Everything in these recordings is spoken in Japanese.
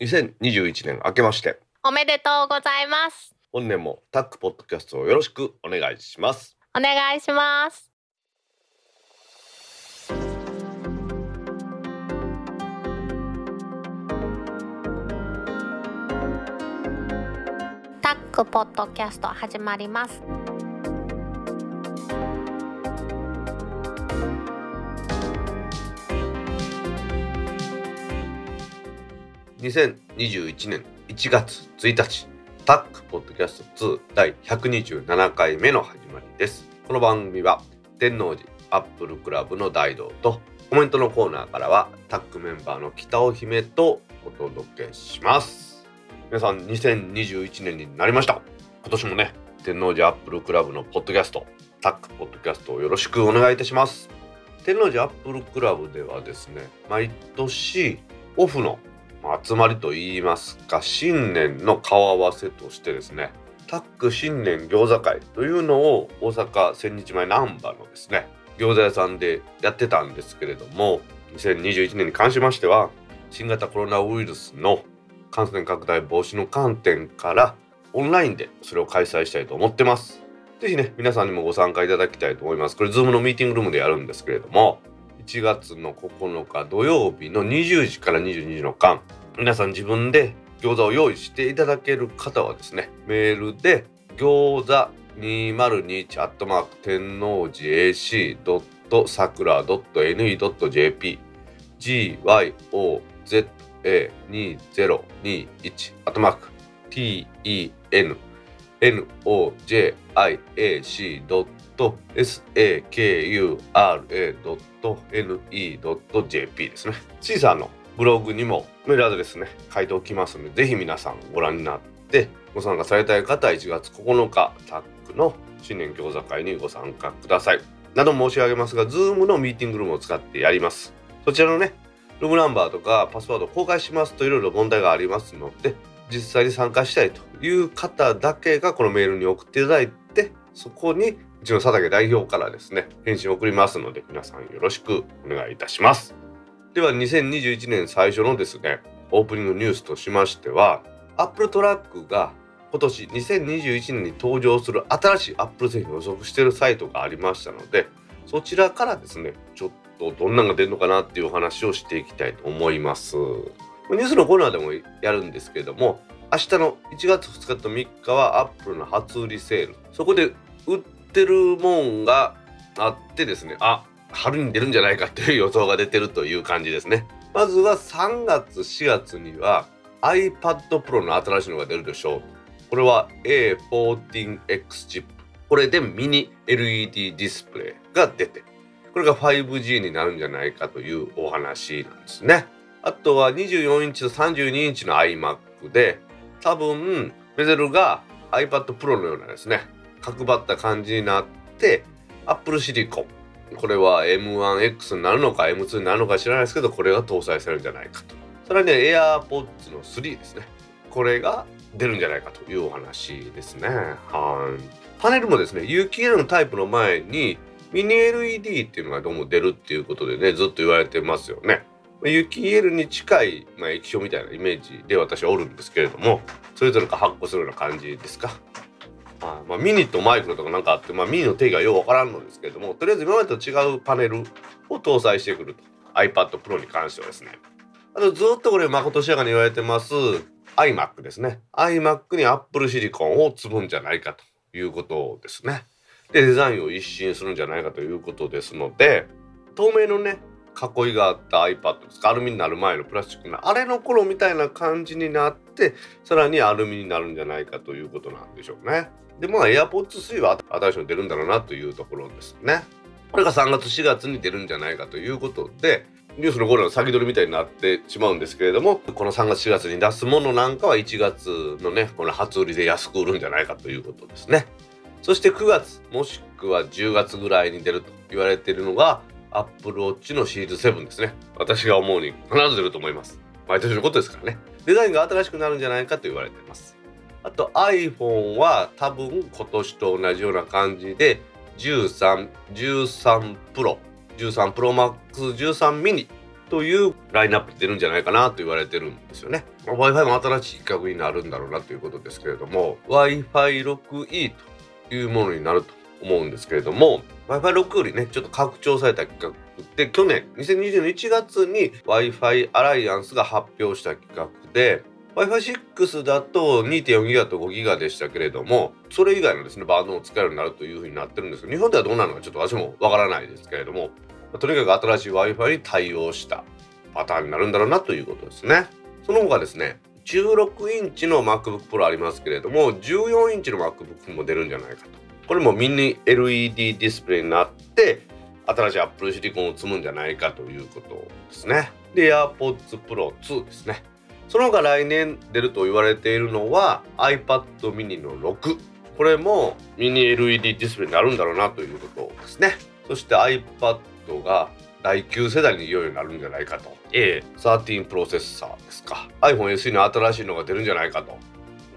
2021年明けまして。おめでとうございます。本年もタックポッドキャストをよろしくお願いします。お願いします。タックポッドキャスト始まります2021年1月1日タックポッドキャスト2第127回目の始まりです。この番組は天王寺アップルクラブの大道とコメントのコーナーからはタックメンバーの北尾姫とお届けします。皆さん2021年になりました。今年もね天王寺アップルクラブのポッドキャストタックポッドキャストをよろしくお願いいたします。天王寺アップルクラブではですね毎年オフの集まりといいますか新年の顔合わせとしてですねタック新年餃子会というのを大阪千日前難波のですね餃子屋さんでやってたんですけれども2021年に関しましては新型コロナウイルスの感染拡大防止の観点からオンラインでそれを開催したいと思ってます。ぜひね皆さんにもご参加いただきたいと思います。これ Zoom のミーティングルームでやるんですけれども1月の9日土曜日の20時から22時の間皆さん自分で餃子を用意していただける方はですねメールで餃子2021アットマーク天王寺 AC. さくら .ne.jp gyoza2021 アットマーク TENNOJAC。ドット。SAKURA .ne.jp ですね。シーサーのブログにもメールアドレスね書いておきますのでぜひ皆さんご覧になってご参加されたい方は1月9日タックの新年餃子会にご参加ください。など申し上げますが Zoom のミーティングルームを使ってやります。そちらのねルームナンバーとかパスワード公開しますといろいろ問題がありますので実際に参加したいという方だけがこのメールに送っていただいてそこにうちの佐竹代表からですね返信を送りますので皆さんよろしくお願いいたします。では2021年最初のですねオープニングニュースとしましてはアップルトラックが今年2021年に登場する新しいアップル製品を予測しているサイトがありましたのでそちらからですねちょっとどんなのが出るのかなっていうお話をしていきたいと思います。ニュースのコーナーでもやるんですけれども明日の1月2日と3日はアップルの初売りセール。そこで売ってるもんがあってですね。あ春に出るんじゃないかという予想が出てるという感じですね。まずは3月4月には iPad Pro の新しいのが出るでしょう。これは A14X チップ。これでミニ LED ディスプレイが出てこれが 5G になるんじゃないかというお話なんですね。あとは24インチと32インチの iMac で多分ベゼルが iPad Pro のようなですね。角張った感じになって Apple シリコン。これは M1X になるのか M2 になるのか知らないですけどこれが搭載されるんじゃないかと。さらに AirPods の3ですね。これが出るんじゃないかというお話ですね。はい。パネルもですね有機 EL のタイプの前にミニ LED っていうのがどうも出るっていうことでねずっと言われてますよね。雪エルに近い、まあ、液晶みたいなイメージで私はおるんですけれどもそれぞれが発光するような感じですか？あまあ、ミニとマイクロとかなんかあって、まあ、ミニの定義はようわからんのですけれどもとりあえず今までと違うパネルを搭載してくると。iPad Pro に関してはですね。あとずっとこれまことしやかに言われてます iMac ですね。iMac に Apple シリコンを積むんじゃないかということですね。でデザインを一新するんじゃないかということですので透明のね囲いがあった iPad ですかアルミになる前のプラスチックのあれの頃みたいな感じになってさらにアルミになるんじゃないかということなんでしょうねでまあ AirPods 3は新しいの出るんだろうなというところですねこれが3月4月に出るんじゃないかということでニュースの頃の先取りみたいになってしまうんですけれどもこの3月4月に出すものなんかは1月のねこの初売りで安く売るんじゃないかということですねそして9月もしくは10月ぐらいに出ると言われているのがアップルウォッチのシリーズ7ですね。私が思うに必ず出ると思います。毎年のことですからね。デザインが新しくなるんじゃないかと言われています。あと iPhone は多分今年と同じような感じで13、13 Pro、13 Pro Max、13 mini というラインナップ出るんじゃないかなと言われてるんですよね。まあ、Wi-Fi も新しい規格になるんだろうなということですけれども Wi-Fi6E というものになると思うんですけれども Wi-Fi6 よりねちょっと拡張された規格で去年2020年1月に Wi-Fi アライアンスが発表した規格で Wi-Fi6 だと2.4ギガと5ギガでしたけれどもそれ以外のですねバンドも使えるようになるというふうになってるんですけど日本ではどうなるのかちょっと私もわからないですけれどもとにかく新しい Wi-Fi に対応したパターンになるんだろうなということですね。その他ですね16インチの MacBook Pro ありますけれども14インチの MacBook も出るんじゃないかと。これもミニ LED ディスプレイになって新しい Apple シリコンを積むんじゃないかということですね。で AirPods Pro 2ですね。その他来年出ると言われているのは iPad mini の6これもミニ LED ディスプレイになるんだろうなということですね。そして iPad が第9世代にいよいよなるんじゃないかと。A13 プロセッサーですか。iPhone SE の新しいのが出るんじゃないかと。ほん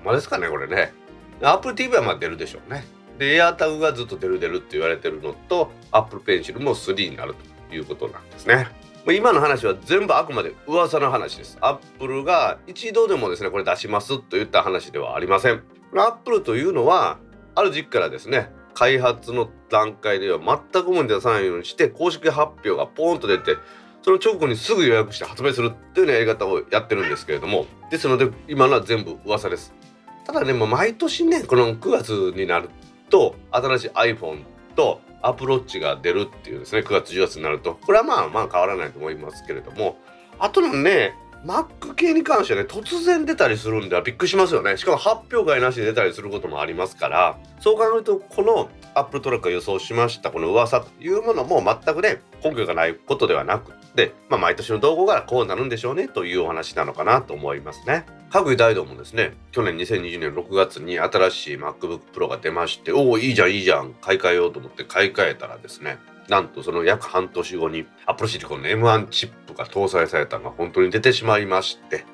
まですかねこれね。Apple TV はまあ出るでしょうねで AirTag がずっと出る出るって言われてるのと Apple Pencil も3になるということなんですね今の話は全部あくまで噂の話です。アップルが一度でもですね、これ出しますと言った話ではありません。アップルというのは、ある時期からですね、開発の段階では全くもに出さないようにして公式発表がポーンと出てその直後にすぐ予約して発売するっていうようなやり方をやってるんですけれどもですので今のは全部噂ですただねもう毎年ねこの9月になると新しい iPhone とアプローチが出るっていうですね9月10月になると。これはまあまあ変わらないと思いますけれども。あとのね Mac 系に関してはね突然出たりするんではびっくりしますよね。しかも発表会なしで出たりすることもありますから。そう考えるとこの Apple トラックが予想しましたこの噂というものも全くね根拠がないことではなくてまあ毎年の動向からこうなるんでしょうねというお話なのかなと思いますね。各大道もですね去年2020年6月に新しい MacBook Pro が出ましておおいいじゃんいいじゃん買い替えようと思って買い替えたらですねなんとその約半年後に Apple Silicon の M1 チップが搭載されたのが本当に出てしまいまして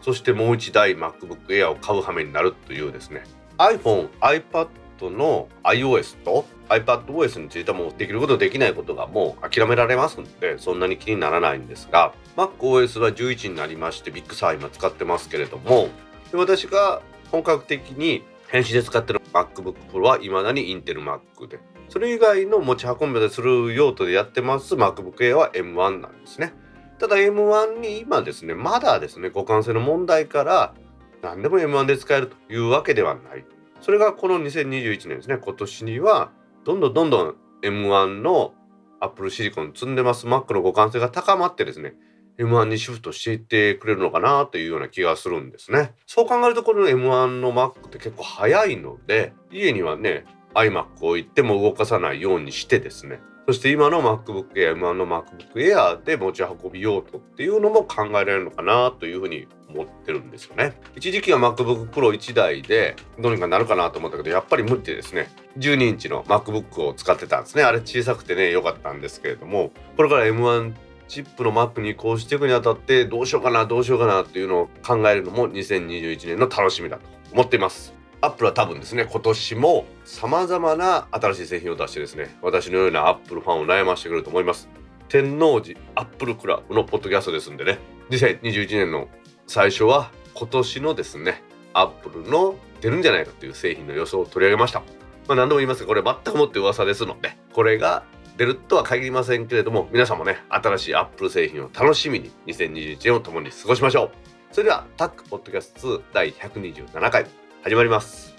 そしてもう一台 MacBook Air を買う羽目になるというですね iPhone、iPad の iOS と iPadOS についてはもうできることできないことがもう諦められますのでそんなに気にならないんですが MacOS は11になりまして Big Sur 今使ってますけれどもで私が本格的に編集で使ってる MacBook Pro は未だにインテル Mac でそれ以外の持ち運びでする用途でやってます MacBook Air は M1 なんですね。ただ M1 に今ですね、まだですね、互換性の問題から何でも M1 で使えるというわけではない。それがこの2021年ですね、今年にはどんどんどんどん M1 のアップルシリコン積んでます Mac の互換性が高まってですね、M1 にシフトしていってくれるのかなというような気がするんですね。そう考えるとこの M1 の Mac って結構早いので、家にはね、iMac を置いても動かさないようにしてですねそして今の MacBook Air、M1 の MacBook Air で持ち運び用途っていうのも考えられるのかなというふうに思ってるんですよね。一時期は MacBook Pro 1台でどうにかなるかなと思ったけど、やっぱり無理でですね、12インチの MacBook を使ってたんですね。あれ小さくてね、良かったんですけれども、これから M1 チップの Mac に移行していくにあたってどうしようかなどうしようかなっていうのを考えるのも2021年の楽しみだと思っています。アップルは多分ですね、今年も様々な新しい製品を出してですね、私のようなアップルファンを悩ましてくると思います。天王寺アップルクラブのポッドキャストですんでね、2021年の最初は今年のですね、アップルの出るんじゃないかという製品の予想を取り上げました。まあ何度も言いますが、これ全くもって噂ですので、これが出るとは限りませんけれども、皆さんもね、新しいアップル製品を楽しみに2021年を共に過ごしましょう。それでは、タックポッドキャスト2第127回。始まります。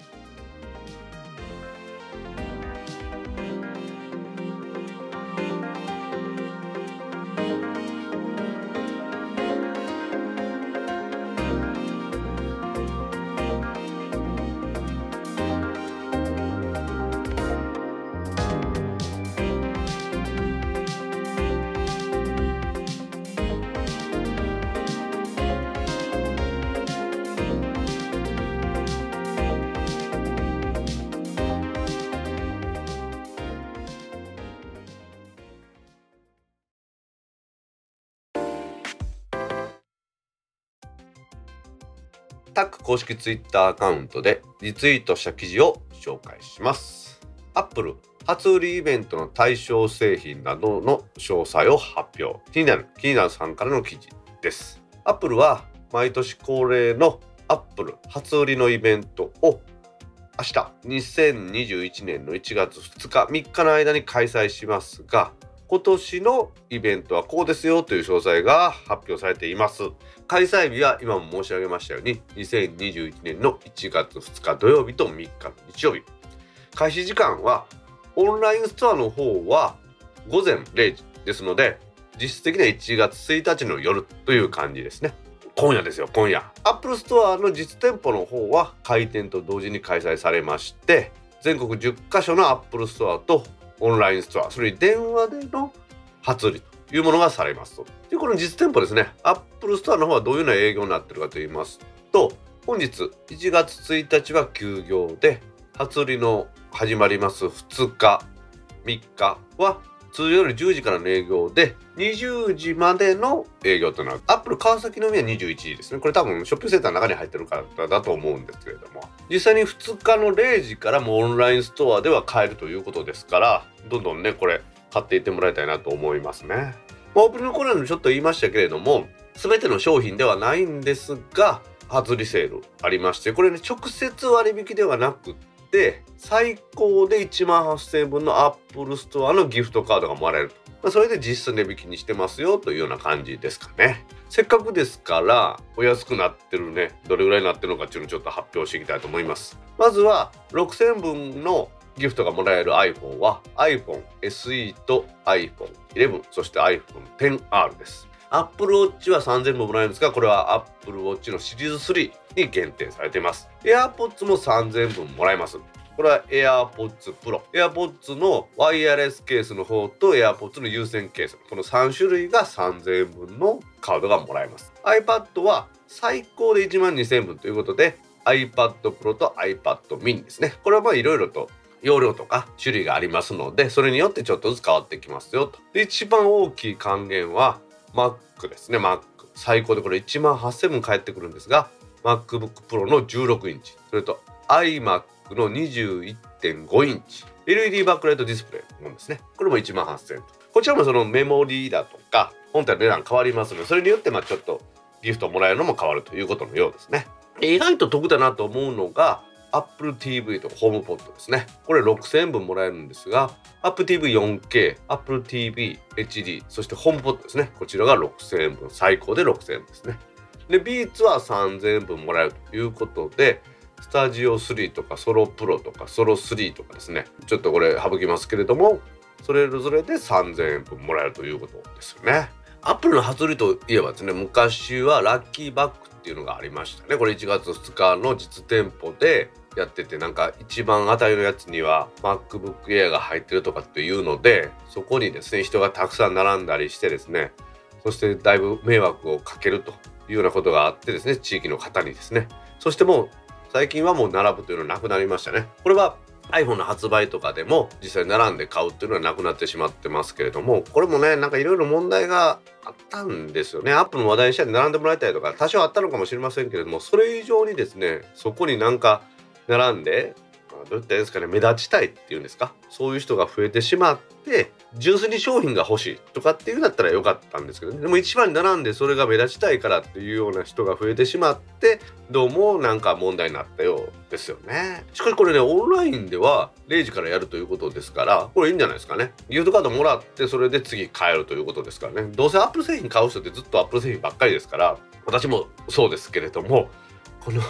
タック公式ツイッターアカウントでリツイートした記事を紹介します。アップル初売りイベントの対象製品などの詳細を発表気になる気になるさんからの記事ですアップルは毎年恒例のアップル初売りのイベントを明日2021年の1月2日3日の間に開催しますが今年のイベントはこうですよという詳細が発表されています。開催日は今も申し上げましたように2021年の1月2日土曜日と3日の日曜日。開始時間はオンラインストアの方は午前0時ですので実質的には1月1日の夜という感じですね。今夜ですよ今夜。アップルストアの実店舗の方は開店と同時に開催されまして全国10カ所のアップルストアとオンラインストアそれに電話での初売というものがされますと。でこの実店舗ですね。アップルストアの方はどういうような営業になってるかと言いますと本日1月1日は休業で初売の始まります2日3日は通常より10時からの営業で20時までの営業というのはアップル川崎のみは21時ですね。これ多分ショッピングセンターの中に入ってるからだと思うんですけれども。実際に2日の0時からもオンラインストアでは買えるということですからどんどんねこれ買っていってもらいたいなと思いますね、ま、オープニングコーナーでちょっと言いましたけれども全ての商品ではないんですが初売りセールありましてこれね直接割引ではなくって最高で1万8000円分のアップルストアのギフトカードがもらえる、ま、それで実質値引きにしてますよというような感じですかね。せっかくですからお安くなってるねどれぐらいになってるのかっていうのをちょっと発表していきたいと思います。まずは6000円分のギフトがもらえる iPhone は iPhone SE と iPhone11 そして iPhone XR ですアップルウォッチは3000分もらえるんですがこれはアップルウォッチのシリーズ3に限定されています。AirPods も3000分もらえます。これは AirPods Pro AirPods のワイヤレスケースの方と AirPods の有線ケース。この3種類が3000円分のカードがもらえます。iPad は最高で1万2000分ということで iPad Pro と iPad mini ですね。これはいろいろと容量とか種類がありますのでそれによってちょっとずつ変わってきますよと。で一番大きい還元は Mac ですね。Mac 最高でこれ1万8000分返ってくるんですが MacBook Pro の16インチそれと iMac の21.5インチ LED バックライトディスプレイもですね。これも1万8000円こちらもそのメモリーだとか本体の値段変わりますのでそれによってまあちょっとギフトをもらえるのも変わるということのようですね。意外と得だなと思うのが Apple TV とホームポットですね。これ6000円分もらえるんですが Apple TV4K、Apple TV HD そしてホームポットですね。こちらが6000円分最高で6000円ですね。でビーツは3000円分もらえるということでスタジオ3とかソロプロとかソロ3とかですね。ちょっとこれ省きますけれどもそれぞれで3000円分もらえるということですよね。アップルの初売りといえばですね昔はラッキーバッグっていうのがありましたね。これ1月2日の実店舗でやっててなんか一番当たりのやつには MacBook Air が入ってるとかっていうのでそこにですね人がたくさん並んだりしてですねそしてだいぶ迷惑をかけると。いうようなことがあってですね地域の方にですね。そしてもう最近はもう並ぶというのはなくなりましたね。これは iPhone の発売とかでも実際並んで買うっていうのはなくなってしまってますけれどもこれもねなんかいろいろ問題があったんですよね。アップの話題にしたら並んでもらいたいとか多少あったのかもしれませんけれどもそれ以上にですねそこになんか並んでどういったですかね目立ちたいっていうんですかそういう人が増えてしまって純粋に商品が欲しいとかっていうんだったらよかったんですけど、ね、でも一番に並んでそれが目立ちたいからっていうような人が増えてしまってどうもなんか問題になったようですよね。しかしこれねオンラインでは0時からやるということですからこれいいんじゃないですかね。ギフトカードもらってそれで次買えるということですからね。どうせアップル製品買う人ってずっとアップル製品ばっかりですから私もそうですけれどもこの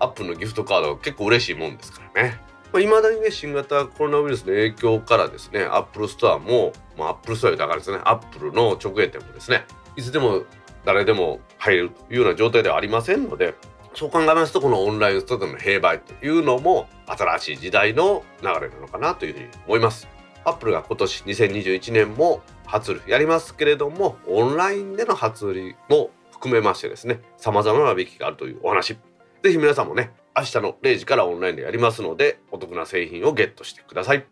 アップルのギフトカードは結構嬉しいもんですからね。まあ、未だにね新型コロナウイルスの影響からですねアップルストアも、まあ、アップルストアだからですねアップルの直営店もですねいつでも誰でも入れるというような状態ではありませんのでそう考えますとこのオンラインストアでの併売というのも新しい時代の流れなのかなというふうに思います。アップルが今年2021年も初売りやりますけれどもオンラインでの初売りも含めましてですね様々な引きがあるというお話ぜひ皆さんもね明日の0時からオンラインでやりますのでお得な製品をゲットしてください。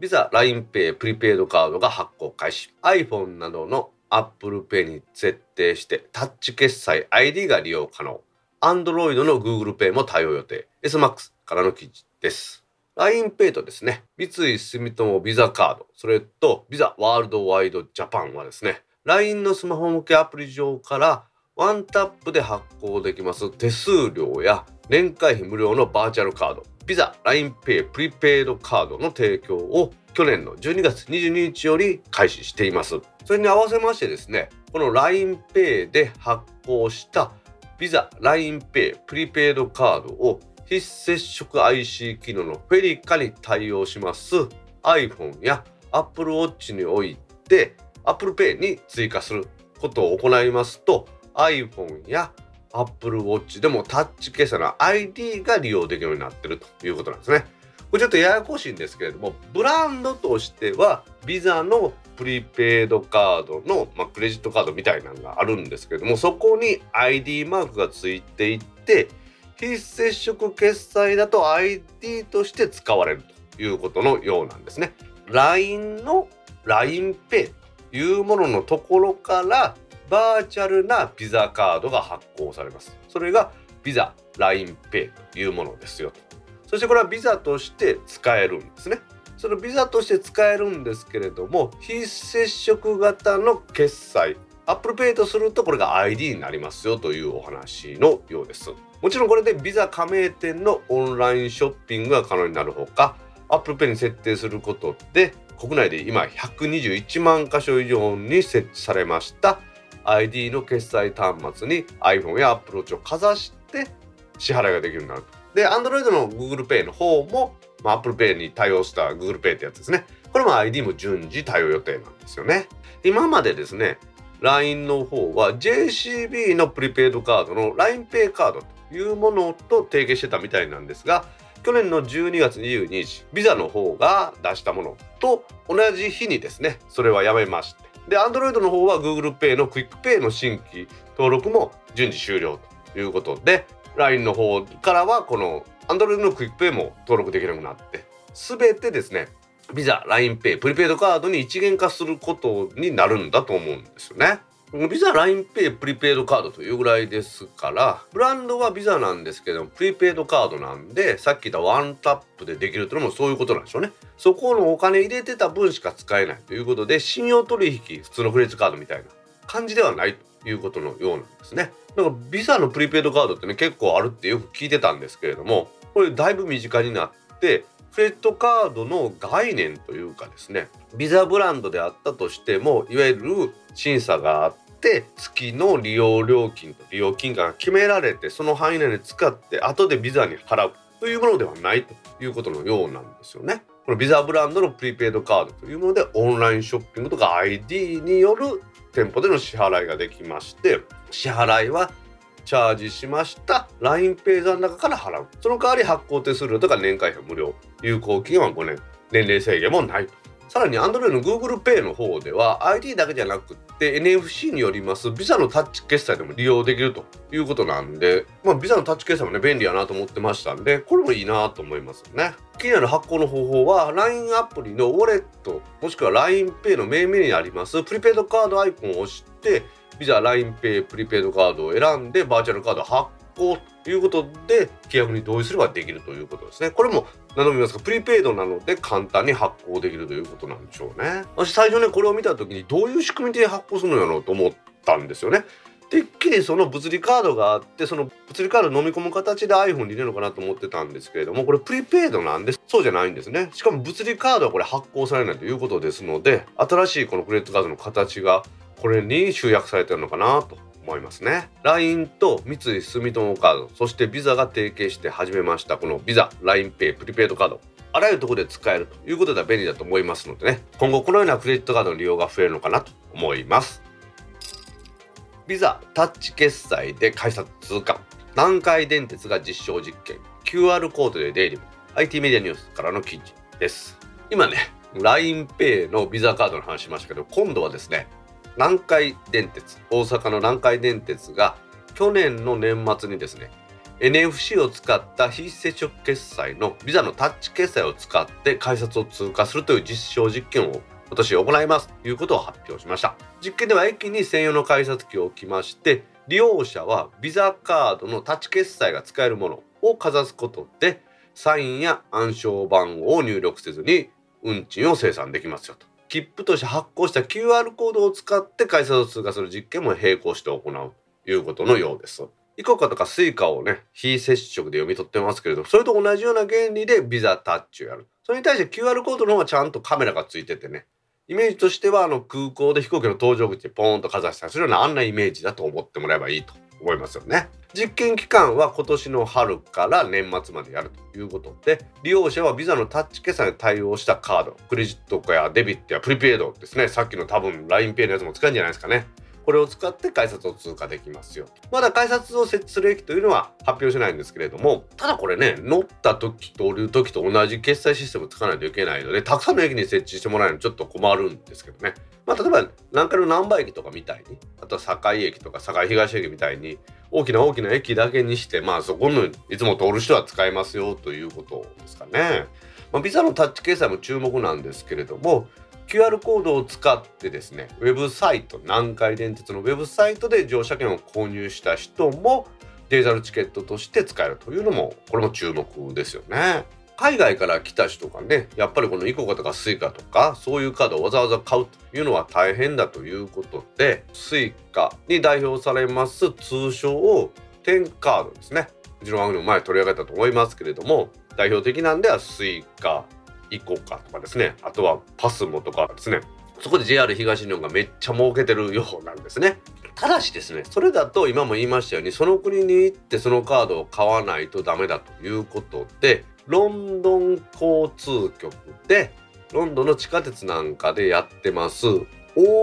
ビザ LINEPay プリペイドカードが発行開始。iPhone などの Apple Pay に設定してタッチ決済 ID が利用可能。Android の Google Pay も対応予定。SMAX からの記事です。LINEPay とですね、三井住友ビザカード、それとビザワールドワイドジャパンはですね、LINE のスマホ向けアプリ上からワンタップで発行できます手数料や年会費無料のバーチャルカード、ビザ LINEPay プリペイドカードの提供を去年の12月22日より開始しています。それに合わせましてですね、この LINEPay で発行したビザ LINEPay プリペイドカードを非接触 IC 機能のフェリカに対応します iPhone や Apple Watch において Apple Pay に追加することを行いますと iPhone や Apple Watch でもタッチ決済の ID が利用できるようになってるということなんですね。これちょっとややこしいんですけれどもブランドとしてはビザのプリペイドカードの、まあ、クレジットカードみたいなのがあるんですけれどもそこに ID マークがついていって非接触決済だと ID として使われるということのようなんですね。LINE の LINEPay というもののところからバーチャルなビザカードが発行されます。それがビザ LINEPay というものですよと。そしてこれはビザとして使えるんですね。そのビザとして使えるんですけれども非接触型の決済 Apple Pay とするとこれが ID になりますよというお話のようです。もちろんこれでビザ加盟店のオンラインショッピングが可能になるほか Apple Pay に設定することで国内で今121万箇所以上に設置されました ID の決済端末に iPhone や Apple Watch をかざして支払いができるようになる。で Android の Google Pay の方も、まあ、Apple Pay に対応した Google Pay ってやつですね。これも ID も順次対応予定なんですよね。今までですね LINE の方は JCB のプリペイドカードの LINEPay カードというものと提携してたみたいなんですが去年の12月22日ビザの方が出したものと同じ日にですねそれはやめまして。で Android の方は Google Pay の QUICPay の新規登録も順次終了ということで LINE の方からはこの Android の QUICPay も登録できなくなってすべてですねビザ、LINEPay、プリペイドカードに一元化することになるんだと思うんですよね。ビザ、LINEPay、プリペイドカードというぐらいですからブランドはビザなんですけどプリペイドカードなんでさっき言ったワンタップでできるというのもそういうことなんでしょうね。そこのお金入れてた分しか使えないということで信用取引普通のクレジットカードみたいな感じではないということのようなんですね。だからビザのプリペイドカードってね結構あるってよく聞いてたんですけれどもこれだいぶ身近になってクレジットカードの概念というかですねビザブランドであったとしてもいわゆる審査があって月の利用料金と利用金額が決められてその範囲内で使って後でビザに払うというものではないということのようなんですよね。このビザブランドのプリペイドカードというものでオンラインショッピングとか ID による店舗での支払いができまして支払いはチャージしました。LINEPay 残高から払う。その代わり発行手数料とか年会費無料。有効期限は5年。年齢制限もない。さらに Android の Google Pay の方では ID だけじゃなくって NFC によりますビザのタッチ決済でも利用できるということなんで、まあ、ビザのタッチ決済もね便利やなと思ってましたんでこれもいいなと思いますよね。気になる発行の方法は LINE アプリのウォレットもしくは LINEPay の命名にありますプリペイドカードアイコンを押してビザ LINEPay プリペイドカードを選んでバーチャルカード発行ということで契約に同意すればできるということですね。これも何度も言いますがプリペイドなので簡単に発行できるということなんでしょうね。私最初ねこれを見た時にどういう仕組みで発行するのやろうと思ったんですよね。てっきりその物理カードがあってその物理カード飲み込む形で iPhone に入れるのかなと思ってたんですけれどもこれプリペイドなんでそうじゃないんですねしかも物理カードはこれ発行されないということですので新しいこのクレジットカードの形がこれに集約されてるのかなと思いますね。LINE と三井住友カードそしてビザが提携して始めましたこのビザ LINEPay プリペイドカード。あらゆるところで使えるということでは便利だと思いますのでね。今後このようなクレジットカードの利用が増えるのかなと思います。ビザタッチ決済で改札通過。南海電鉄が実証実験。QR コードで出入り。IT メディアニュースからの記事です。今ね LINEPay のビザカードの話しましたけど今度はですね南海電鉄大阪の南海電鉄が去年の年末にですね NFC を使った非接触決済のビザのタッチ決済を使って改札を通過するという実証実験を今年行いますということを発表しました。実験では駅に専用の改札機を置きまして利用者はビザカードのタッチ決済が使えるものをかざすことでサインや暗証番号を入力せずに運賃を精算できますよと。切符として発行した QR コードを使って改札を通過する実験も並行して行うということのようです。イコカとかスイカをね非接触で読み取ってますけれどそれと同じような原理でビザタッチをやる。それに対して QR コードの方はちゃんとカメラがついててねイメージとしてはあの空港で飛行機の搭乗口でポーンとかざしたりするようなあんなイメージだと思ってもらえばいいと。思いますよね。実験期間は今年の春から年末までやるということで利用者はビザのタッチ決済に対応したカードクレジットかやデビットやプリペイドですねさっきの多分 LINEPay のやつも使うんじゃないですかねこれを使って改札を通過できますよまだ改札を設置する駅というのは発表しないんですけれどもただこれね乗った時と降りる時と同じ決済システムを使わないといけないのでたくさんの駅に設置してもらえるのちょっと困るんですけどねまあ例えば南海の難波駅とかみたいにあとは堺駅とか堺東駅みたいに大きな大きな駅だけにしてまあそこのいつも通る人は使えますよということですかね。まあ、ビザのタッチ決済も注目なんですけれども QR コードを使ってですねウェブサイト南海電鉄のウェブサイトで乗車券を購入した人もデジタルチケットとして使えるというのもこれも注目ですよね。海外から来た人がねやっぱりこのイコカとかスイカとかそういうカードをわざわざ買うというのは大変だということでスイカに代表されます通称テンカードですねうちの番組も前取り上げたと思いますけれども代表的なんではスイカイコカとかですね。あとはパスモとかですね。そこで JR 東日本がめっちゃ儲けてるようなんですね。ただしですねそれだと今も言いましたようにその国に行ってそのカードを買わないとダメだということでロンドン交通局でロンドンの地下鉄なんかでやってますオ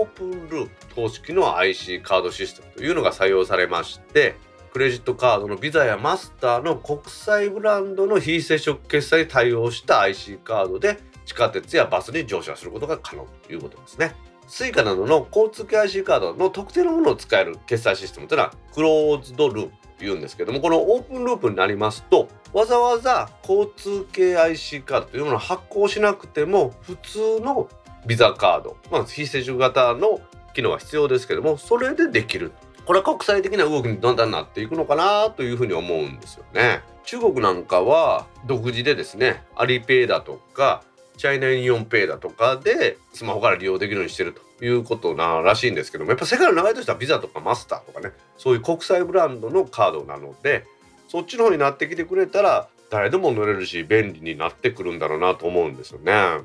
ープンループ公式の IC カードシステムというのが採用されましてクレジットカードのビザやマスターの国際ブランドの非接触決済に対応した IC カードで地下鉄やバスに乗車することが可能ということですね。スイカなどの交通系 IC カードの特定のものを使える決済システムというのは closed loop というんですけどもこの open loop になりますとわざわざ交通系 IC カードというものを発行しなくても普通のビザカード、まあ、非接触型の機能は必要ですけどもそれでできるこれは国際的な動きにだんだんなっていくのかなというふうに思うんですよね。中国なんかは独自でですねアリペイだとかチャイナユニオンペイだとかでスマホから利用できるようにしてるということならしいんですけどもやっぱ世界の流れとしてはビザとかマスターとかねそういう国際ブランドのカードなのでそっちの方になってきてくれたら誰でも乗れるし便利になってくるんだろうなと思うんですよね。や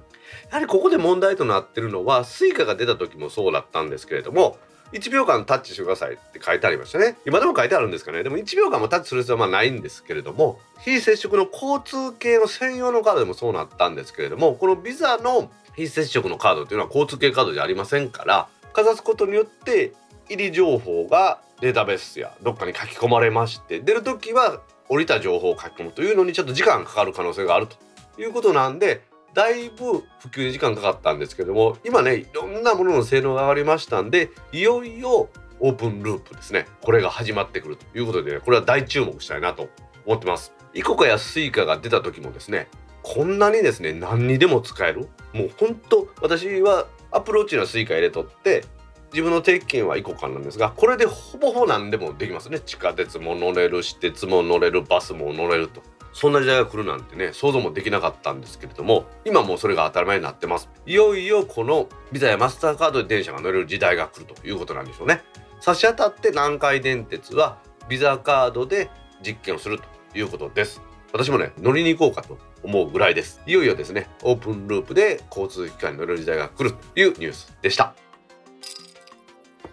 はりここで問題となってるのは Suica が出た時もそうだったんですけれども1秒間タッチしてくださいって書いてありましたね。今でも書いてあるんですかね。でも1秒間もタッチする必要はまあないんですけれども非接触の交通系の専用のカードでもそうなったんですけれどもこのビザの非接触のカードっていうのは交通系カードじゃありませんからかざすことによって入り情報がデータベースやどっかに書き込まれまして出る時は降りた情報を書き込むというのにちょっと時間がかかる可能性があるということなんでだいぶ普及に時間かかったんですけども今ねいろんなものの性能が上がりましたんでいよいよ open loop ですね。これが始まってくるということで、ね、これは大注目したいなと思ってます。イコカやスイカが出た時もですねこんなにですね何にでも使える。もうほんと私はアプローチのスイカ入れとって自分の定期券はイコカなんですがこれでほぼほぼ何でもできますね。地下鉄も乗れる私鉄も乗れるバスも乗れると。そんな時代が来るなんてね想像もできなかったんですけれども今もうそれが当たり前になってます。いよいよこのビザやマスターカードで電車が乗れる時代が来るということなんでしょうね。差し当たって南海電鉄はビザカードで実験をするということです。私もね乗りに行こうかと思うぐらいです。いよいよですねオープンループで交通機関に乗れる時代が来るというニュースでした。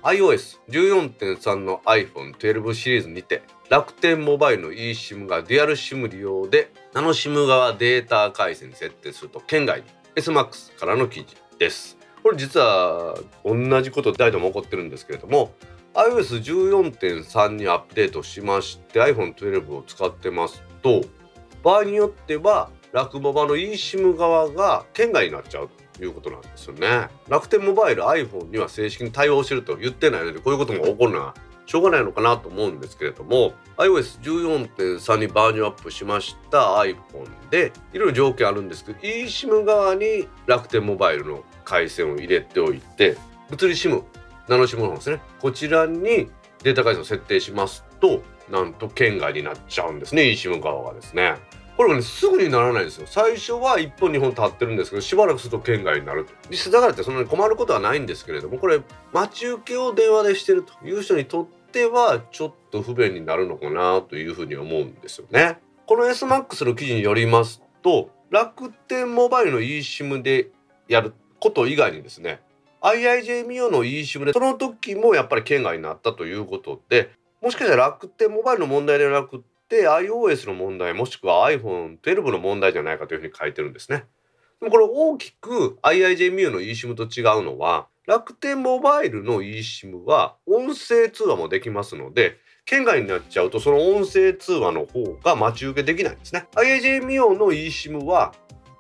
iOS14.3 の iPhone12 シリーズにて楽天モバイルの eSIM がデュアル SIM 利用でナノ SIM 側データ回線に設定すると県外。に SMAX からの記事です。これ実は同じこと誰でも起こってるんですけれども iOS14.3 にアップデートしまして iPhone12 を使ってますと場合によっては楽モバの eSIM 側が県外になっちゃうということなんですよね。楽天モバイル iPhone には正式に対応してると言ってないのでこういうことも起こるのはしょうがないのかなと思うんですけれども iOS14.3 にバージョンアップしました iPhone でいろいろ条件あるんですけど eSIM 側に楽天モバイルの回線を入れておいて物理 SIM ナノ SIM の方ですね。こちらにデータ回線を設定しますとなんと圏外になっちゃうんですね eSIM 側がですね。これがねすぐにならないですよ。最初は1本2本立ってるんですけどしばらくすると県外になると。実際だからってそんなに困ることはないんですけれどもこれ待ち受けを電話でしてるという人にとってはちょっと不便になるのかなというふうに思うんですよね。この SMAX の記事によりますと楽天モバイルの eSIM でやること以外にですね IIJ ミオの eSIM でその時もやっぱり県外になったということでもしかしたら楽天モバイルの問題ではなくて iOS の問題もしくは iPhone12 の問題じゃないかというふうに書いてるんですね。でもこれ大きく IIJ ミオの eSIM と違うのは楽天モバイルの eSIM は音声通話もできますので県外になっちゃうとその音声通話の方が待ち受けできないんですね。IAJ ミオの eSIM は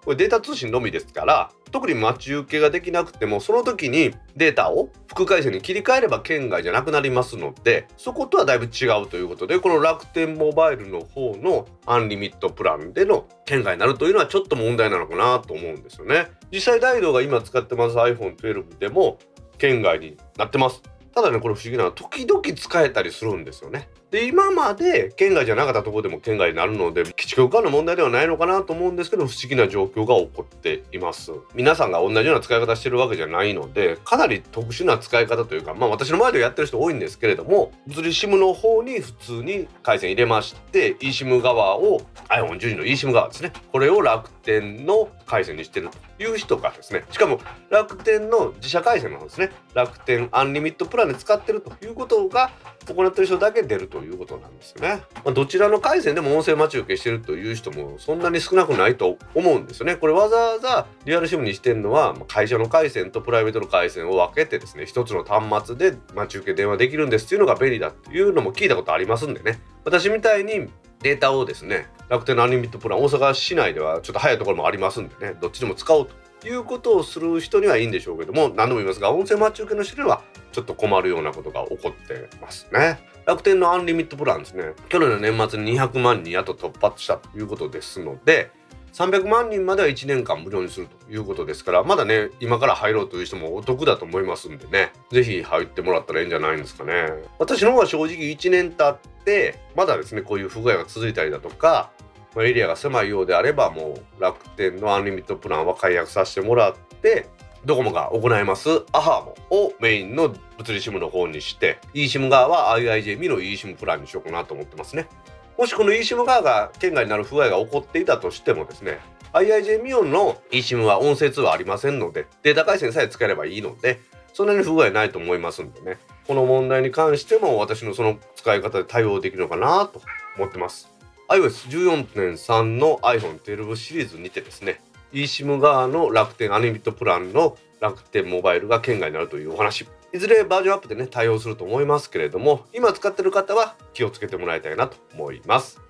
これデータ通信のみですから特に待ち受けができなくてもその時にデータを副回線に切り替えれば県外じゃなくなりますのでそことはだいぶ違うということでこの楽天モバイルの方のアンリミットプランでの県外になるというのはちょっと問題なのかなと思うんですよね実際大道が今使ってます iPhone12 でも県外になってますただねこれ不思議なのは時々使えたりするんですよね。で今まで県外じゃなかったところでも県外になるので基地局間の問題ではないのかなと思うんですけど不思議な状況が起こっています。皆さんが同じような使い方してるわけじゃないのでかなり特殊な使い方というかまあ私の周りでやってる人多いんですけれども物理 SIM の方に普通に回線入れまして eSIM 側を iPhone12 の eSIM 側ですね。これを楽天の回線にしてるという人がですね。しかも楽天の自社回線の方ですね。楽天アンリミットプランで使ってるということが行ってる人だけ出るということなんですね。まあ、どちらの回線でも音声待ち受けしてるという人もそんなに少なくないと思うんですよね。これわざわざリアルシムにしてるのは会社の回線とプライベートの回線を分けてですね一つの端末で待ち受け電話できるんですっていうのが便利だっていうのも聞いたことありますんでね私みたいにデータをですね楽天のアニミットプラン大阪市内ではちょっと早いところもありますんでねどっちでも使おうということをする人にはいいんでしょうけども何度も言いますが音声待ち受けの人にはちょっと困るようなことが起こってますね。楽天のアンリミットプランですね。去年の年末に200万人あと突破したということですので300万人までは1年間無料にするということですからまだね今から入ろうという人もお得だと思いますんでね。是非入ってもらったらいいんじゃないんですかね。私の方は正直1年経ってまだですねこういう不具合が続いたりだとかエリアが狭いようであればもう楽天のアンリミットプランは解約させてもらってドコモが行います。アハモをメインの物理 SIM の方にして eSIM 側は IIJ の eSIM プランにしようかなと思ってますね。もしこの eSIM 側が県外になる不具合が起こっていたとしてもですね IIJ ミオンの eSIM は音声通話ありませんのでデータ回線さえ使えればいいのでそんなに不具合ないと思いますんでね。この問題に関しても私のその使い方で対応できるのかなと思ってます。iOS14.3 の iPhone12 シリーズにてですね eSIM 側の楽天アニメットプランの楽天モバイルが圏外になるというお話。いずれバージョンアップでね対応すると思いますけれども今使ってる方は気をつけてもらいたいなと思います。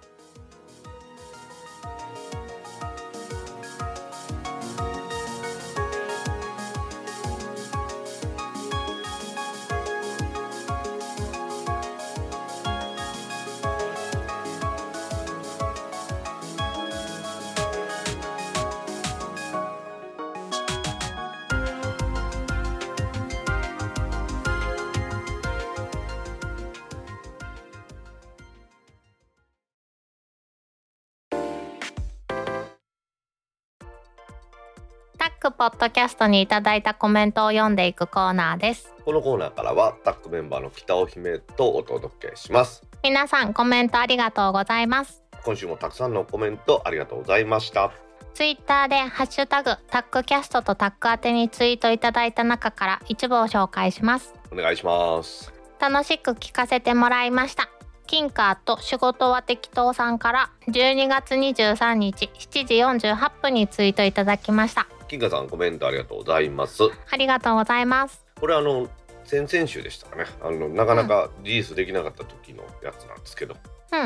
ポッドキャストにいただいたコメントを読んでいくコーナーです。このコーナーからはタックメンバーの北尾姫とお届けします。皆さんコメントありがとうございます。今週もたくさんのコメントありがとうございました。ツイッターでハッシュタグタックキャストとタック宛てにツイートいただいた中から一部を紹介します。お願いします。楽しく聞かせてもらいました。キンカーと仕事は適当さんから12月23日7時48分にツイートいただきました金華さんコメントありがとうございます。ありがとうございます。これあの先々週でしたかね。あのなかなかリリースできなかった時のやつなんですけど、うん。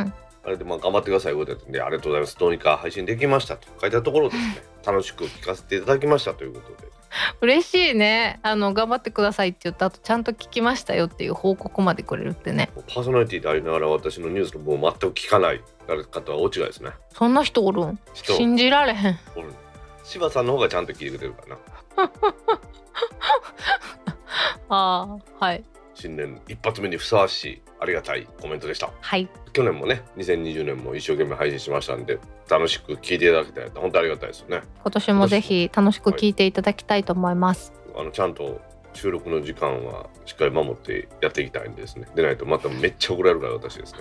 あれでまあ頑張ってくださいということで、ありがとうございます。どうにか配信できましたと書いてあるところですね。楽しく聞かせていただきましたということで。嬉しいね。あの頑張ってくださいって言った後ちゃんと聞きましたよっていう報告までくれるってね。パーソナリティでありながら私のニュースの分を全く聞かない。誰かとは大違いですね。そんな人おるん？人。信じられへん。おる柴さんの方がちゃんと聞いてくれるかな。ああはい。新年一発目にふさわしいあありがたいコメントでした。はい。去年もね2020年も一生懸命配信しましたんで楽しく聞いていただけたら本当ありがたいですよね。今年もぜひ楽しく聞いていただきたいと思います、あのちゃんと収録の時間はしっかり守ってやっていきたいんでですね。でないとまためっちゃ怒られるから私ですね。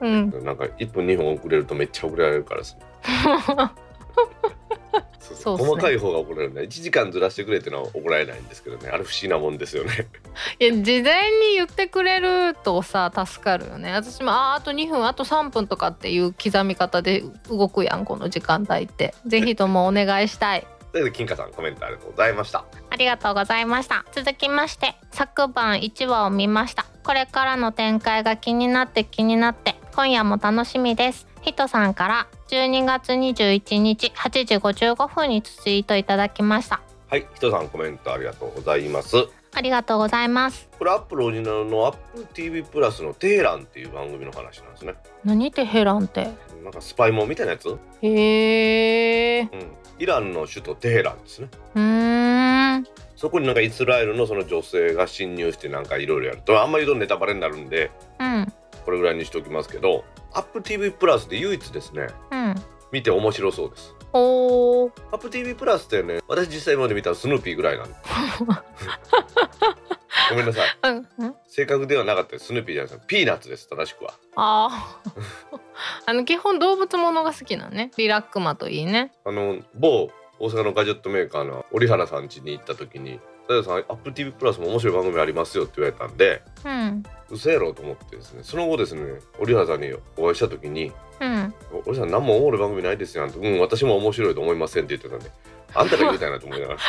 うん。なんか1分2分遅れるとめっちゃ怒られるからですね そうそう。ね。細かい方が怒られるね。1時間ずらしてくれってのは怒られないんですけどね。あれ不思議なもんですよね。いや事前に言ってくれるとさ助かるよね。私もあーあと2分あと3分とかっていう刻み方で動くやんこの時間帯って。ぜひともお願いしたい。ということで金華さんコメントありがとうございました。ありがとうございました。続きまして昨晩1話を見ました。これからの展開が気になって気になって今夜も楽しみです。ヒトさんから12月21日8時55分にツイートいただきました。はい人さんコメントありがとうございます。ありがとうございます。これアップルオリジナルのアップル TV プラスのテヘランっていう番組の話なんですね。何テヘランって？なんかスパイモンみたいなやつ、うん、へえイランの首都テヘランですね。うーん。そこになんかイスラエルのその女性が侵入してなんかいろいろやるとあんまり言うとネタバレになるんで。うんこれぐらいにしておきますけど Apple TV プラスで唯一ですねうん。見て面白そうです。おー。Apple TV プラスってね私実際今まで見たらスヌーピーぐらいなんで。ごめんなさい。うんうん。正確ではなかったです。スヌーピーじゃないです。ピーナッツです。正しくは。あー。あの基本動物ものが好きなのね。リラックマといいね。あの某大阪のガジェットメーカーの折原さん家に行った時に「大田さん Apple TV プラスも面白い番組ありますよ」って言われたんでうん。嘘やろうと思ってですねその後ですね折原さんにお会いした時にうん「折原さん何もおもろい番組ないですよ」うん私も面白いと思いません」って言ってたんであんたが言うたいなと思いながら。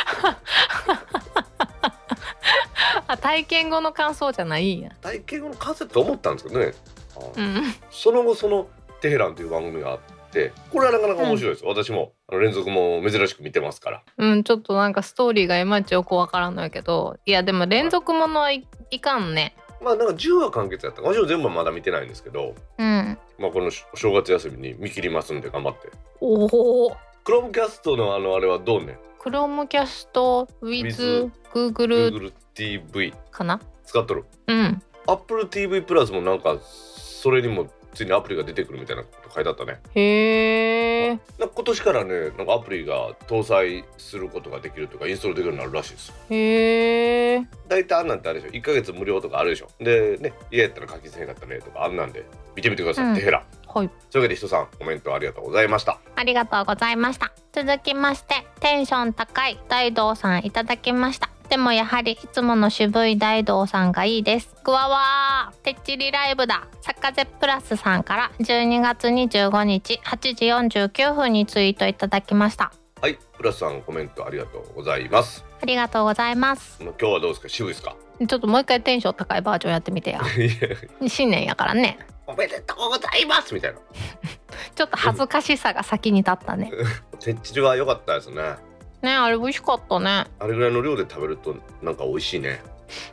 あ体験後の感想じゃないんや。体験後の感想と思ったんですけどね。あうん。その後その「テヘラン」という番組があってこれはなかなか面白いです、私も。あの連続も珍しく見てますから。うん、ちょっとなんかストーリーがいまいちよくわからんのやけどいやでも連続ものはいいかんね。まあなんか10話完結やった私も全部はまだ見てないんですけどうん。まあこの正月休みに見切りますんで頑張って。おお。クロームキャストのあのあれはどうね？クロームキャスト with Google Google TV かな？使っとる。うん。Apple TV プラスもなんかそれにもついにアプリが出てくるみたいなこと書いてあったね。へえ今年からねなんかアプリが搭載することができるとかインストールできるようになるらしいですへえ大体あんなんてあれでしょ。1ヶ月無料とかあるでしょ。でね家やったら課金せへんかったねとかあんなんで見てみてください、うん。テヘラ。はい。というわけで人さんコメントありがとうございました。ありがとうございました。続きましてテンション高い大道さんいただきましたでもやはりいつもの渋い大道さんがいいです。グワワーてっちりライブだ。サッカゼプラスさんから12月25日8時49分にツイートいただきました。はいプラスさんコメントありがとうございます。ありがとうございます。まあ今日はどうですか？渋いですかちょっともう一回テンション高いバージョンやってみて。や。新年やからね。おめでとうございますみたいな。ちょっと恥ずかしさが先に立ったね。てっちりは良かったですねねあれ美味しかったね。あれぐらいの量で食べるとなんか美味しいね。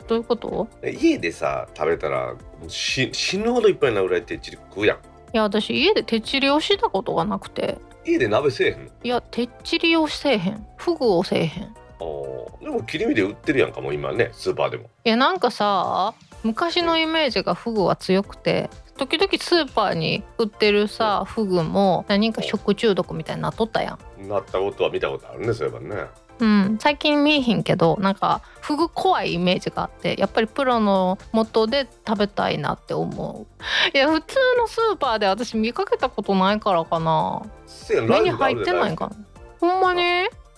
どういうこと？家でさ食べたらもうし死ぬほどいっぱいなぐらいてっちり食うやん。いや私家でてっちりをしたことがなくて。家で鍋せえへんの？いやてっちりをせえへん。フグをせえへん。いあーでも切り身で売ってるやんかもう今ねスーパーでも。やなんかさ昔のイメージがフグは強くて時々スーパーに売ってるさフグも何か食中毒みたいになっとったやん。なったことは見たことあるねそういえばね。うん、最近見えへんけどなんかフグ怖いイメージがあってやっぱりプロの元で食べたいなって思う。いや普通のスーパーで私見かけたことないからかな。目に入ってないんかな。ほんまに？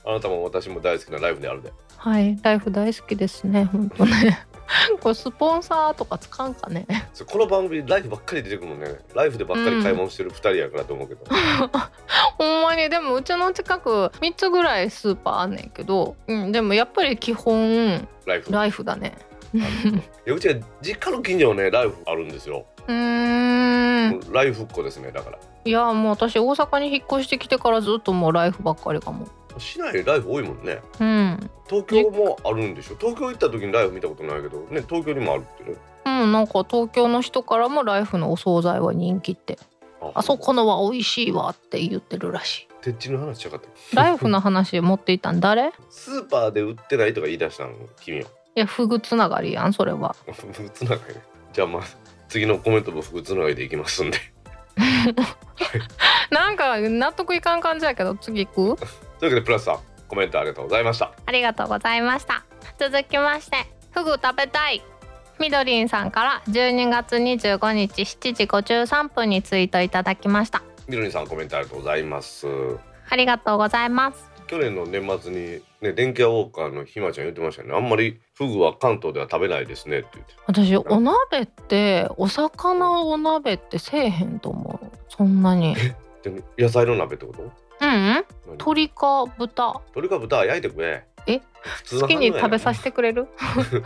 あなたも私も大好きなライブであるで。はい。ライフ大好きですねほんとね これスポンサーとか使うんかね？この番組ライフばっかり出てくるもんね。ライフでばっかり買い物してる2人やからと思うけど、ほんまに。でもうちの近く3つぐらいスーパーあんねんけど、うん、でもやっぱり基本ライフ。ライフだね。いやうちは実家の近所はねライフあるんですよ、うーん。ライフっ子ですねだから。いやもう私大阪に引っ越してきてからずっともうライフばっかりかも市内ライフ多いもんね。うん。東京もあるんでしょ？東京行った時にライフ見たことないけどね東京にもあるってね。うんなんか東京の人からもライフのお惣菜は人気って。あそこのは美味しいわって言ってるらしい。てっちの話しかった。ライフの話持っていたん？誰？いスーパーで売ってないとか言い出したの君は。やフグつながりやんそれは。普通なんかねじゃあまあ次のコメントも複つながりでいきますんで。なんか納得いかん感じやけど次行く？というわけでプラスさんコメントありがとうございました。ありがとうございました。続きましてフグ食べたい。みどりんさんから12月25日7時53分にツイートいただきました。みどりんさんコメントありがとうございます。ありがとうござます。去年の年末にね電気屋ウォーカーのひまちゃん言ってましたよね。あんまりフグは関東では食べないですねって言って。私お鍋ってお魚お鍋ってせえへんと思う。そんなに。でも野菜の鍋ってこと？うんうん。何？鶏か豚。鶏か豚は焼いてくれ。え？好きに食べさせてくれる？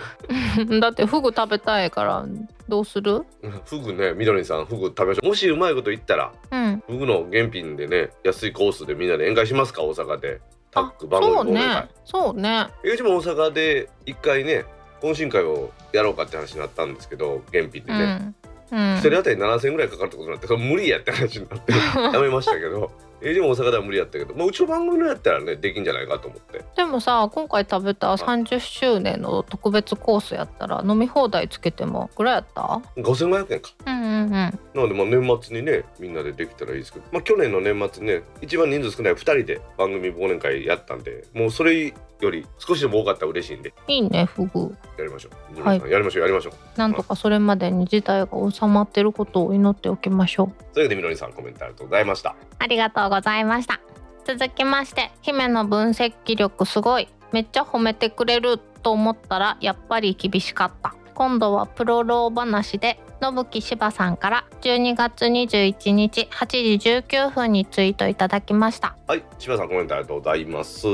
だってフグ食べたいからどうする？うんフグねみどりんさんフグ食べましょう。もしうまいこと言ったらうん。フグの原品でね安いコースでみんなで宴会しますか？大阪で。タッあグ番組そうね。そうね。うちも大阪で一回ね懇親会をやろうかって話になったんですけど原品でね、うん。うん。一人当たり7,000円ぐらいかかるってことになってそれ無理やって話になって やめましたけどえでも大阪では無理やったけど、まあ、うちの番組のやったらねできんじゃないかと思って。でもさ今回食べた30周年の特別コースやったら飲み放題つけてもいくらやった？5500円か。うんうんうん。なのでまあ年末にねみんなでできたらいいですけど、まあ、去年の年末ね一番人数少ない2人で番組忘年会やったんでもうそれより少しでも多かったら嬉しいんで。いいねフグ。やりましょう、はい。やりましょうやりましょう。なんとかそれまでに事態が収まってることを祈っておきましょう。というわけでみのりさんコメントありがとうございました。ありがとうございました。続きまして姫の分析力すごい。めっちゃ褒めてくれると思ったらやっぱり厳しかった今度はプロロー話で信木柴さんから12月21日8時19分にツイートいただきました。はい柴さんコメントありがとうございます。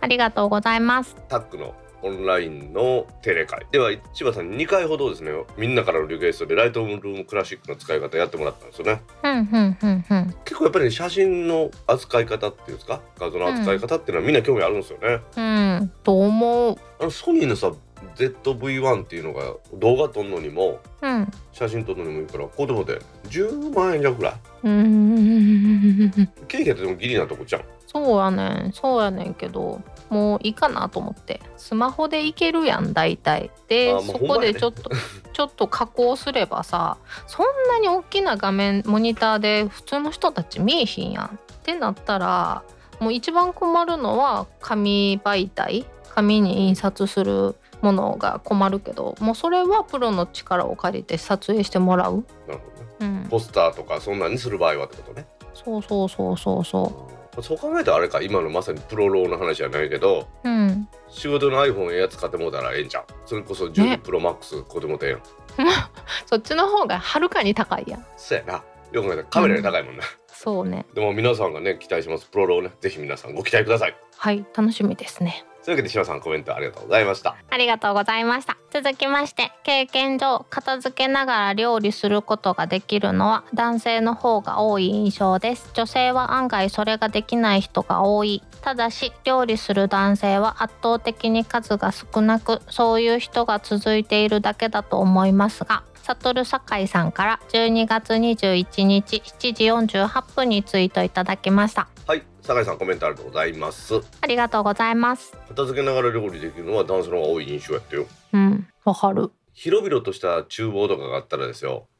ありがとうございます。タックのオンラインのテレ会。では柴さんに2回ほどですねみんなからのリクエストでライトルームクラシックの使い方やってもらったんですよね。ふんふんふんふん。結構やっぱり、ね、写真の扱い方っていうんですか？画像の扱い方っていうのはみんな興味あるんですよね、うんと思う。あのソニーのさ ZV-1 っていうのが動画撮るのにもうん。写真撮るのにもいいからこうでもで10万円弱ぐらい。うーん。ケーキやってでもギリなとこじゃん。そうやねん。そうやねんけどもういいかなと思って。スマホでいけるやん大体。であもうそこでちょっと ちょっと加工すればさそんなに大きな画面モニターで普通の人たち見えひんやん。ってなったらもう一番困るのは紙媒体。紙に印刷するものが困るけどもうそれはプロの力を借りて撮影してもらう、なるほどね。うん、ポスターとかそんなにする場合はってことね。そうそうそうそう。そそう考えたらあれか今のまさにプロローの話じゃないけどううん。仕事の iPhone ええやつ買ってもうたらええんちゃう。それこそ12ね。プロマックス買ってもうたらええやん、そっちの方がはるかに高いやん。そうやな。よく考えたらカメラより高いもんな、そうね。でも皆さんがね期待します。プロローね。ぜひ皆さんご期待ください。はい楽しみですねというわけで島さんコメントありがとうございました。ありがとうございました。続きまして経験上片付けながら料理することができるのは男性の方が多い印象です。女性は案外それができない人が多い。ただし料理する男性は圧倒的に数が少なくそういう人が続いているだけだと思いますがサトル酒井さんから12月21日7時48分にツイートいただきました。はい酒井さんコメントありがとうございます。ありがとうございます。片付けながら料理できるのは男性の方が多い印象やったよ。うん。わかる。広々とした厨房とかがあったらですよ。うん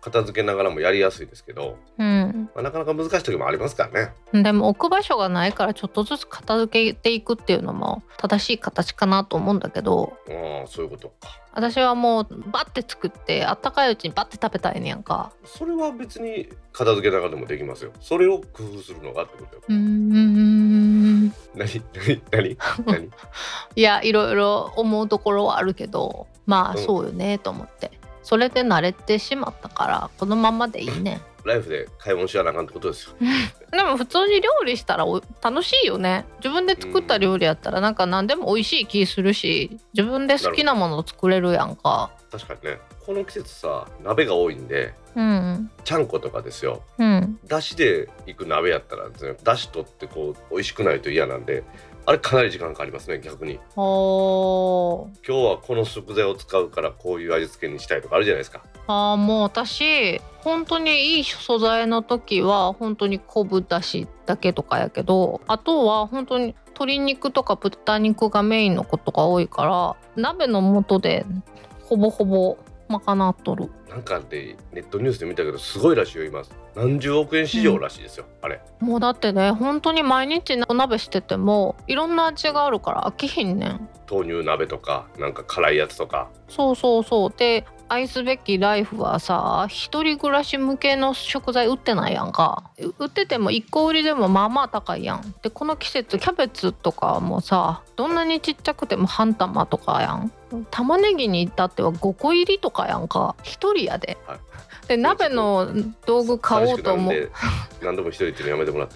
片付けながらもやりやすいですけど、うん。まあ、なかなか難しい時もありますからね。でも置く場所がないからちょっとずつ片付けていくっていうのも正しい形かなと思うんだけど。ああそういうことか。私はもうバッて作ってあったかいうちにバッて食べたいねやんか。それは別に片付けながらでもできますよ。それを工夫するのがってことよ。うーん。何何何何？いやいろいろ思うところはあるけどまあうん。そうよねと思って、それで慣れてしまったからこのままでいいね。ライフで買い物しやなあかんってことですよ。でも普通に料理したらお楽しいよね。自分で作った料理やったらなんか何でも美味しい気するし自分で好きなもの作れるやんか。確かにね。この季節さ鍋が多いんでうん。ちゃんことかですよ。うん。だしで行く鍋やったらねだし取ってこう美味しくないと嫌なんであれかなり時間かかりますね逆に。今日はこの食材を使うからこういう味付けにしたいとかあるじゃないですか。あーもう私本当にいい素材の時は本当に昆布だしだけとかやけどあとは本当に鶏肉とか豚肉がメインのことが多いから鍋の素でほぼほぼ賄っとる。なんかでネットニュースで見たけどすごいらしいよ今。何十億円市場らしいですよ、あれ。もうだってね本当に毎日お鍋しててもいろんな味があるから飽きひんねん。豆乳鍋とかなんか辛いやつとか。そうそうそう。で愛すべきライフはさ一人暮らし向けの食材売ってないやんか。売ってても1個売りでもまあまあ高いやん。でこの季節キャベツとかもさどんなにちっちゃくても半玉とかやん。玉ねぎに至っては5個入りとかやんか。1人やで、はい。で鍋の道具買おうと思う。何度も一人っていうのやめてもらって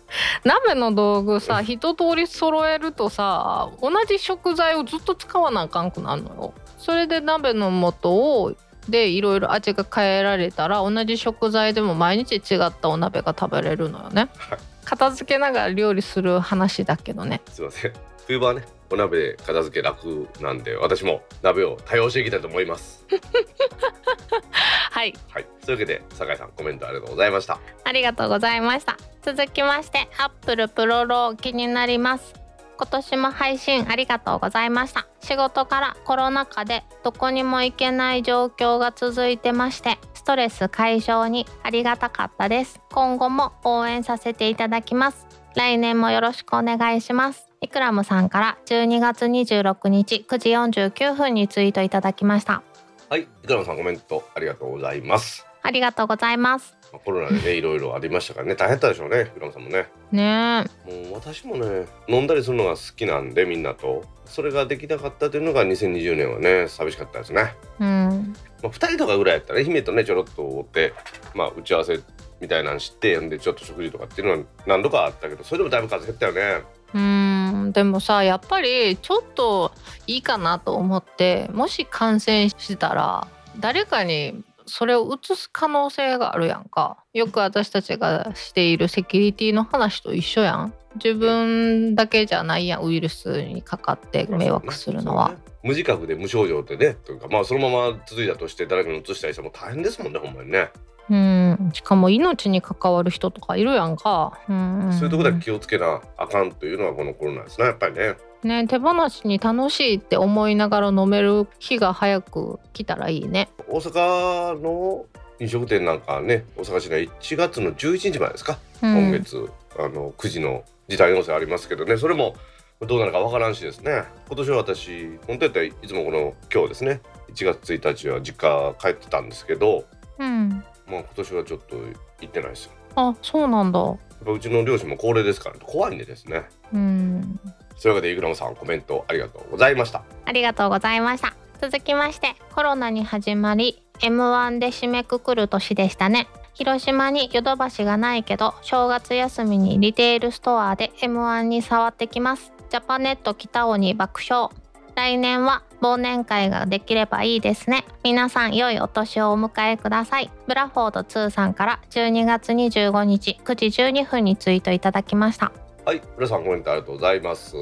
鍋の道具さ一通り揃えるとさ同じ食材をずっと使わなあかんくなるのよそれで鍋の素をでいろいろ味が変えられたら同じ食材でも毎日違ったお鍋が食べれるのよね。はい。片付けながら料理する話だけどね。すいません。冬場はねお鍋で片付け楽なんで私も鍋を多用していきたいと思います。はい。はい。というわけで酒井さんコメントありがとうございました。ありがとうございました。続きましてアップルプロロー気になります今年も配信ありがとうございました。仕事からコロナ禍でどこにも行けない状況が続いてましてストレス解消にありがたかったです。今後も応援させていただきます。来年もよろしくお願いします。イクラムさんから12月26日9時49分にツイートいただきました。はいイクラムさんコメントありがとうございます。ありがとうございますまあコロナでねいろいろありましたからね。大変だったでしょうねイクラムさんもね。ねもう私もね飲んだりするのが好きなんでみんなと。それができなかったというのが2020年はね寂しかったですね、えうん。まあ、2人とかぐらいやったらね姫とねちょろっとおってまあ打ち合わせみたいなの知ってんでちょっと食事とかっていうのは何度かあったけどそれでもだいぶ数減ったよね。うん。でもさやっぱりちょっといいかなと思ってもし感染したら誰かにそれを移す可能性があるやんか。よく私たちがしているセキュリティの話と一緒やん。自分だけじゃないやんウイルスにかかって迷惑するのは、無自覚で無症状でね。というかまあそのまま続いたとして誰かに移したりしても大変ですもんねほんまにね、うん。しかも命に関わる人とかいるやんか。うん。そういうところで気をつけなあかんというのがこのコロナですねやっぱりねね手放しに楽しいって思いながら飲める日が早く来たらいいね。大阪の飲食店なんかね大阪市内1月の11日までですか、うん。今月あの9時の時短要請ありますけどね。それもどうなるかわからんしですね。今年は私本当やったらいつもこの今日ですね。1月1日は実家帰ってたんですけどうん。まあ今年はちょっと行ってないですよ。あそうなんだ。やっぱうちの両親も高齢ですから怖いんでですね。うんそういうわけでイグラムさんコメントありがとうございました。ありがとうございました。続きましてコロナに始まり M1 で締めくくる年でしたね。広島にヨドバシがないけど正月休みにリテールストアで M1 に触ってきます。ジャパネット北尾に爆笑。来年は忘年会ができればいいですね。皆さん良いお年をお迎えください。ブラフォード2さんから12月25日9時12分にツイートいただきました。はい皆さんコメントありがとうございます。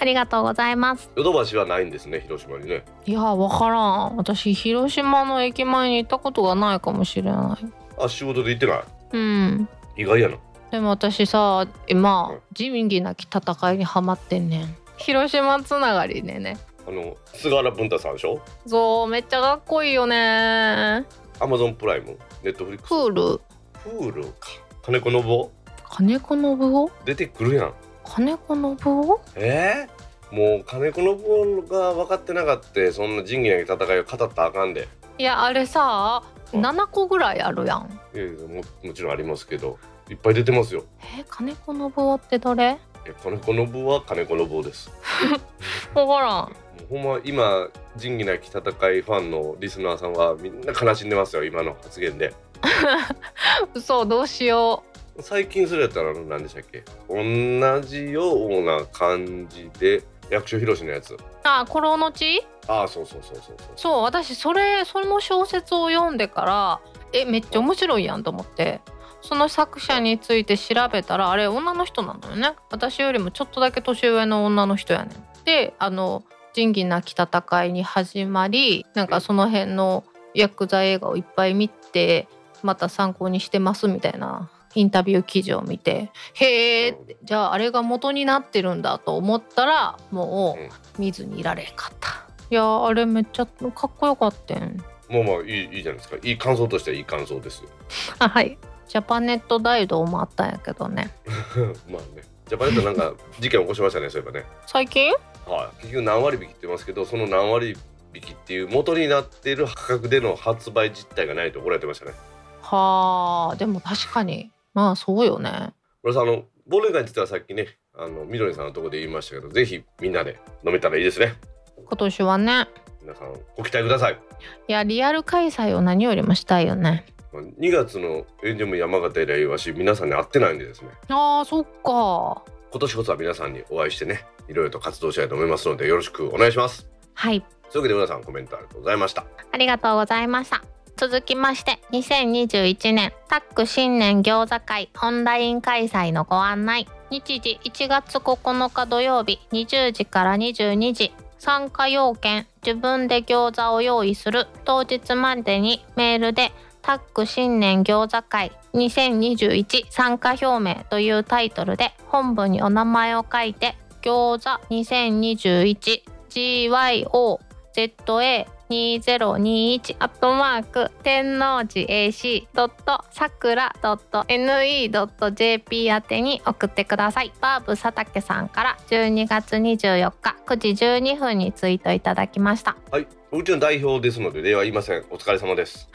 ありがとうございます。ヨドバシはないんですね広島にね。いやわからん。私広島の駅前に行ったことがないかもしれない。あ仕事で行ってない？うん。意外やな。でも私さ今うん。仁義なき戦いにハマってんねん。広島つながりでね。あの菅原文太さんでしょ？そうめっちゃかっこいいよね。アマゾンプライムネットフリックスプールプールか。金子信夫金子信雄？出てくるやん。金子信夫？えー、もう金子信雄が分かってなかったそんな仁義なき戦いを語ったらあかんで。いやあれさうん。7個ぐらいあるやん。いやいやももちろんありますけどいっぱい出てますよ。え金子信雄って誰？いや金子信夫は金子信夫です。わからん。ほんま今仁義なき戦いファンのリスナーさんはみんな悲しんでますよ今の発言で。嘘どうしよ最近それやったら何でしたっけ？同じような感じで役所広しのやつ。うあコロの地ああそうそうそうそうそう。そう私それその小説を読んでからえめっちゃ面白いやんと思って。その作者について調べたらあれ女の人なのよね。私よりもちょっとだけ年上の女の人やねん。であの仁義なき戦いに始まりなんかその辺のヤクザ映画をいっぱい見てまた参考にしてますみたいなインタビュー記事を見てへえじゃああれが元になってるんだと思ったらもう見ずにいられんかった。いやあれめっちゃかっこよかったん。まあまあいいいいじゃないですか。いい感想としてはいい感想ですよ。あはい。ジャパネット大道もあったんやけどね。まあね。ジャパネットなんか事件起こしましたねそういえばね。最近？はい。結局何割引きって言いますけどその何割引きっていう元になっている価格での発売実態がないと怒られてましたね。はあでも確かにまあそうよね。これさんあの忘年会って言ったらさっきねあのみどりさんのところで言いましたけどぜひみんなで飲めたらいいですね。今年はね。皆さんご期待ください。いやリアル開催を何よりもしたいよね。まあ2月のエンジョム山形以来はし皆さんに会ってないんでですね。あーそっか。今年こそは皆さんにお会いしてねいろいろと活動したいと思いますのでよろしくお願いします。はい。というわけで皆さんコメントありがとうございました。ありがとうございました続きまして2021年タック新年餃子会オンライン開催のご案内。日時1月9日土曜日20時から22時。参加要件自分で餃子を用意する。当日までにメールでタック新年餃子会2021参加表明というタイトルで本部にお名前を書いて餃子 2021GYOZA 2021アットマーク天王寺 AC ドットさくら NE ドット JP 宛てに送ってください。バーブ佐竹さんから12月24日9時12分にツイートいただきました。はい。うちの代表ですので例は言いません。お疲れ様です。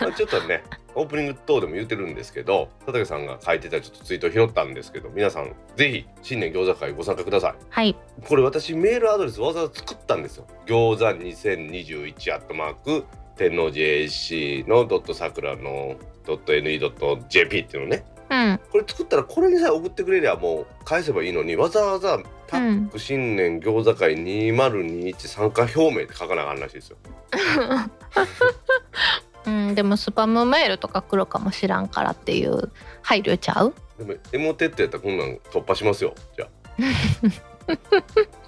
ま あちょっとねオープニング等でも言ってるんですけど佐竹さんが書いてたちょっとツイートを拾ったんですけど皆さんぜひ新年餃子会ご参加ください。はい。これ私メールアドレスわざわざ作ったんですよ。餃子2021アットマーク天王寺 AC のドットさくらのドット NE ドット JP っていうのね。うん。これ作ったらこれにさえ送ってくれりゃもう返せばいいのにわざわざタック新年餃子会2021参加表明って書かなあかんらしいですよ。うんでもスパムメールとか来るかもしらんからっていう配慮ちゃう？でもエモテってやったらこんなん突破しますよじゃあ。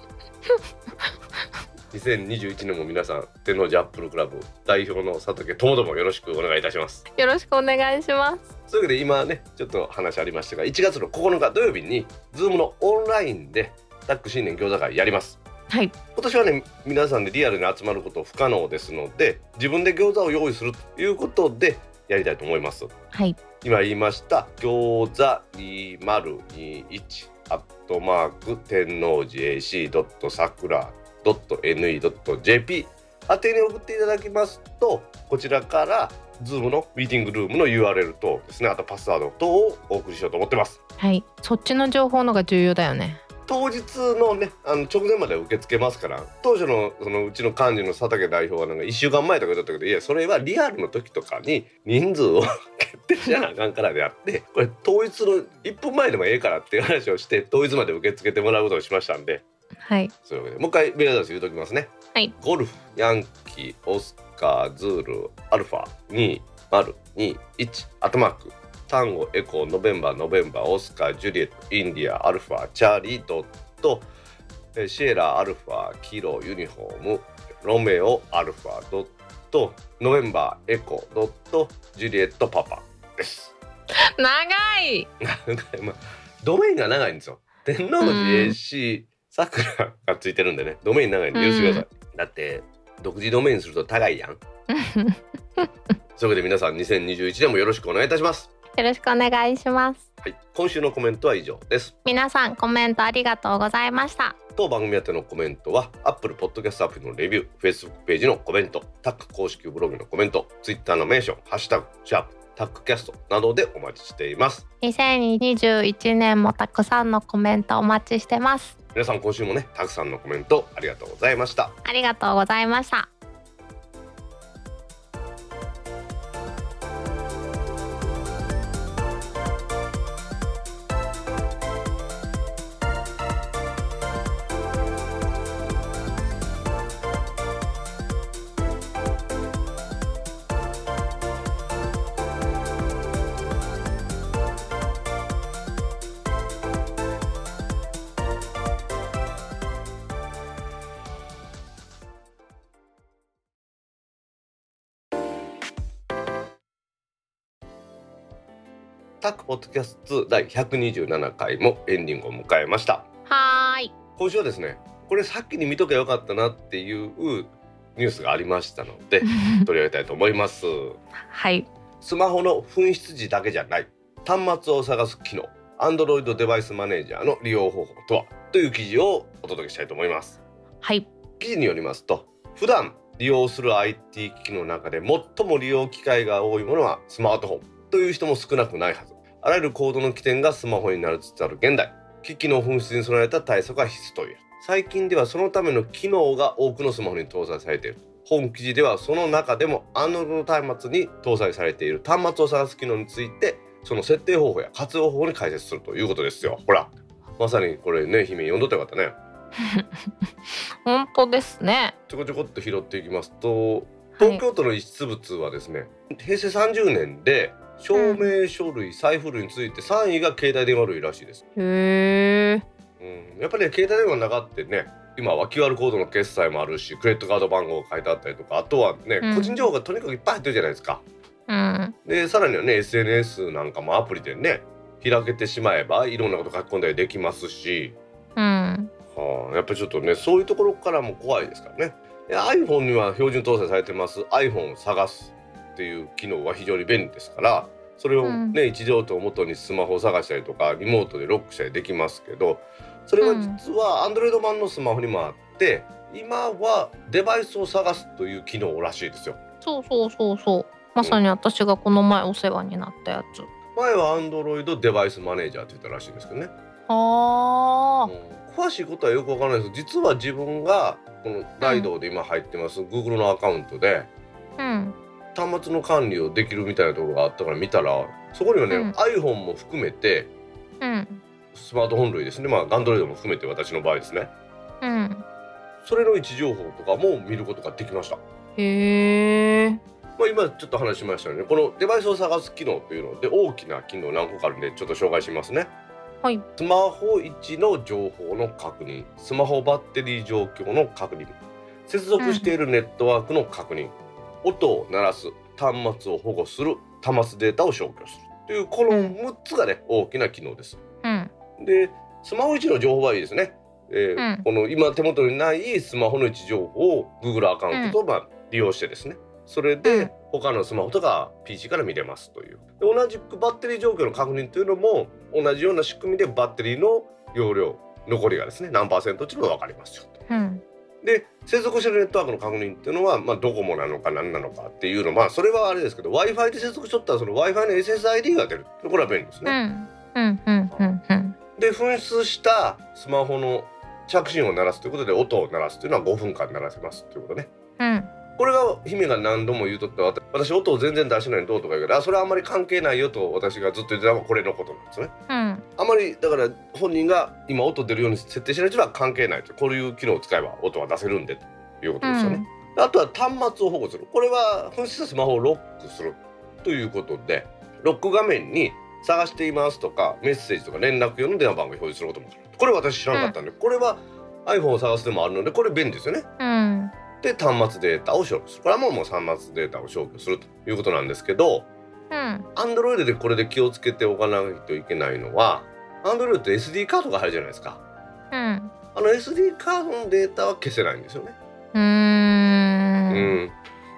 2021年も皆さん天王寺アップルクラブ代表の佐竹ともどもよろしくお願いいたします。よろしくお願いしますというわけで今ねちょっと話ありましたが1月の9日土曜日に Zoom のオンラインでタック新年餃子会やります。はい。今年はね皆さんでリアルに集まること不可能ですので自分で餃子を用意するということでやりたいと思います。はい。今言いました餃子2021アットマーク天王寺 AC ドットさくらドット NE ドット JP 宛てに送っていただきますとこちらから Zoom のミーティングルームの URL 等ですね。あとパスワード等をお送りしようと思ってます。はい。そっちの情報のが重要だよね当日のねあの直前まで受け付けますから当初のそのうちの幹事の佐竹代表はなんか1週間前とかだったけどいやそれはリアルの時とかに人数を決定しなあかんからであってこれ当日の1分前でもええからっていう話をして当日まで受け付けてもらうことにしましたんで。はい。そういうわけでもう一回メールアドレス言うときますね。はい。ゴルフヤンキーオスカーズールアルファ2021アットマークタンゴエコーノベンバーノベンバーオスカージュリエットインディアアルファチャーリードットえーシエラアルファキロユニフォームロメオアルファドットノベンバーエコードットジュリエットパパです。長いまあ、ドメインが長いんですよ。天王寺 AC さくらがついてるんでね、ドメイン長いんで許してください。だって、独自ドメインすると高いやん。そういうわけで皆さん2021年もよろしくお願いいたします。よろしくお願いしますはい、今週のコメントは以上です。皆さんコメントありがとうございました当番組宛てのコメントは Apple Podcast アプリのレビュー、Facebook ページのコメント、タック公式ブログのコメント、Twitter のメンション、ハッシュタグ、シャープ、タックキャストなどでお待ちしています。2021年もたくさんのコメントお待ちしてます皆さん今週もね、たくさんのコメントありがとうございました。ありがとうございましたタックポッドキャスト第127回もエンディングを迎えました。はーい。今週はですねこれさっきに見とけばよかったなっていうニュースがありましたので 取り上げたいと思います。はい。スマホの紛失時だけじゃない端末を探す機能 Android デバイスマネージャーの利用方法とはという記事をお届けしたいと思います。はい。記事によりますと普段利用する IT 機器の中で最も利用機会が多いものはスマートフォンという人も少なくないはずあらゆるコードの起点がスマホになりつつある現代。機器の紛失に備えた対策が必須という。最近ではそのための機能が多くのスマホに搭載されている。本記事ではその中でも Android 端末に搭載されている。端末を探す機能についてその設定方法や活用方法に解説するということですよ。ほら。まさにこれね姫読んどってよかったね。本当ですね。ちょこちょこっと拾っていきますと東京都の遺失物はですね、平成30年で証明書類、財布類について3位が携帯電話類らしいです、へえうん、やっぱり、ね、携帯電話の中ってね今は QR コードの決済もあるしクレジットカード番号が書いてあったりとかあとはね、うん。個人情報がとにかくいっぱい入ってるじゃないですか。うん。でさらにはね SNS なんかもアプリでね開けてしまえばいろんなこと書き込んだりできますし、うん。はあ、やっぱりちょっとねそういうところからも怖いですからね。で iPhone には標準搭載されてます。iPhone を探すっていう機能は非常に便利ですからそれをね、位置情報を元にスマホを探したりとかリモートでロックしたりできますけどそれは実は Android 版のスマホにもあって今はデバイスを探すという機能らしいですよ。そうそうそうそう。まさに私がこの前お世話になったやつ。前は Android デバイスマネージャーって言ったらしいんですけどね。あうん。詳しいことはよくわからないです。実は自分がこのライドで今入ってます、Google のアカウントであうん端末の管理をできるみたいなところがあったから見たらそこにはね、うん。iPhone も含めてうん。スマートフォン類ですね。まあ Android も含めて私の場合ですね。うん。それの位置情報とかも見ることができました。へえ。まあ、今ちょっと話しましたよね。このデバイスを探す機能というので大きな機能何個かあるんでちょっと紹介しますね。はい。スマホ位置の情報の確認。スマホバッテリー状況の確認。接続しているネットワークの確認、音を鳴らす端末を保護する端末データを消去するというこの6つがね大きな機能です。うん。でスマホ位置の情報はいいですね。えーうん。この今手元にないスマホの位置情報を Google アカウントとまあ利用してですね。それうん。で他のスマホとか PC から見れますという。で同じくバッテリー状況の確認というのも同じような仕組みでバッテリーの容量残りがですね何パーセントっていうのが分かりますよと。うんで接続してるネットワークの確認っていうのは、まあ、ドコモなのか何なのかっていうのまあそれはあれですけど w i f i で接続しとったらその w i f i の SSID が出るこれは便利ですうね。で紛失したスマホの着信音を鳴らすということで音を鳴らすというのは5分間鳴らせますということね。うんこれが姫が何度も言うとった私音を全然出してないのどうとか言うけどあそれはあんまり関係ないよと私がずっと言ってたのはこれのことなんですね。うんあまりだから本人が今音出るように設定してない人は関係ないとこういう機能を使えば音は出せるんでということですよね。あとは端末を保護するこれは紛失スマホをロックするということでロック画面に探していますとかメッセージとか連絡用の電話番号を表示することもこれ私知らなかったんで、これは iPhone を探すでもあるのでこれ便利ですよね。うんで端末データを消去する。これはもうもう端末データを消去するということなんですけどうん。Android でこれで気をつけておかないといけないのは Android って SD カードが入るじゃないですか。うん。あの SD カードのデータは消せないんですよね。うーうん。ん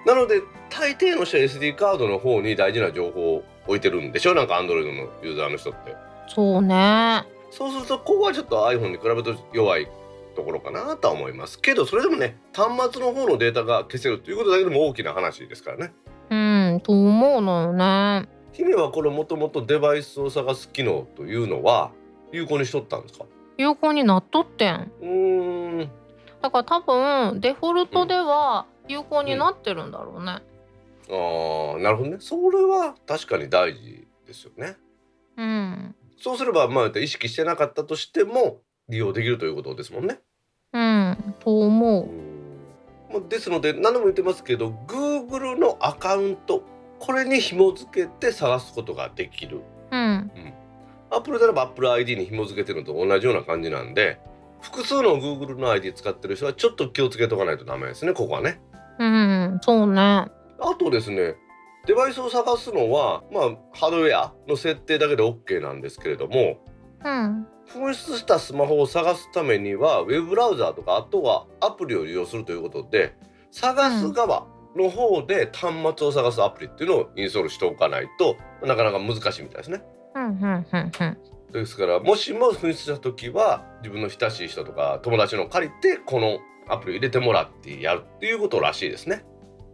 なので大抵の人は SD カードの方に大事な情報を置いてるんでしょなんか Android のユーザーの人って。そうね。そうするとここはちょっと iPhone に比べると弱いところかなとは思いますけどそれでもね端末の方のデータが消せるということだけでも大きな話ですからね。うんと思うのよね。姫はこれもともとデバイスを探す機能というのは有効にしとったんですか？有効になっとってん。うーん。だから多分デフォルトでは有効になってるんだろうね。あーなるほどね。それは確かに大事ですよね。うん。そうすればまあ意識してなかったとしても利用できるということですもんね。うんと思うまあですので何度も言ってますけど Google のアカウントこれに紐付けて探すことができる。うんアップルであれば Apple ID に紐付けてるのと同じような感じなんで複数の Google の ID 使ってる人はちょっと気をつけとかないとダメですねここはね。うんそうねあとですねデバイスを探すのはまあハードウェアの設定だけで OK なんですけれどもうん紛失したスマホを探すためにはウェブブラウザーとかあとはアプリを利用するということで探す側の方で端末を探すアプリっていうのをインストールしておかないとなかなか難しいみたいですね。うんうんうんうんですからもしも紛失した時は自分の親しい人とか友達の借りてこのアプリを入れてもらってやるっていうことらしいですね。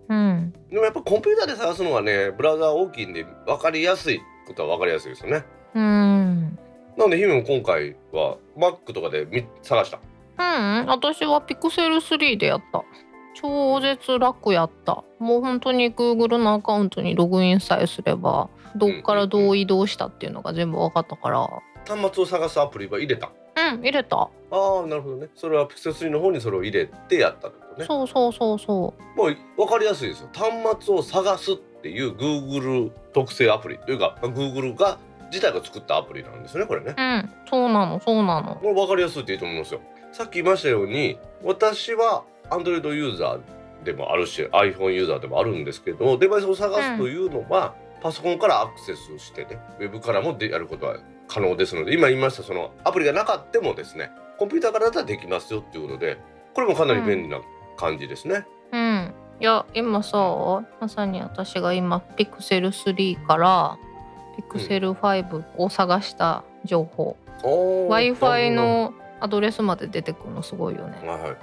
うんでもやっぱコンピューターで探すのはねブラウザー大きいんで分かりやすいことは分かりやすいですよね。うんなので姫も今回は Mac とかでみ探した？うん私はピクセル3でやった超絶楽やったもう本当に Google のアカウントにログインさえすればどっからどう移動したっていうのが全部分かったから端末を探すアプリは入れた？うん入れたああなるほどね。それは Pixel 3の方にそれを入れてやったってことね。そうそうそうそもう分かりやすいですよ。端末を探すっていう Google 特製アプリというか Google が自体が作ったアプリなんですよねこれね。ううんそうなのそうなのもう分かりやすいっていいと思いますよ。さっき言いましたように私は Android ユーザーでもあるし iPhone ユーザーでもあるんですけどデバイスを探すというのは、パソコンからアクセスしてねウェブからもでやることは可能ですので今言いましたそのアプリがなかったもですねコンピューターからだったらできますよっていうことでこれもかなり便利な感じですね。うんいや今さまさに私が今ピクセル3からピクセル5を探した情報、w i f i のアドレスまで出てくるのすごいよね。はいはい、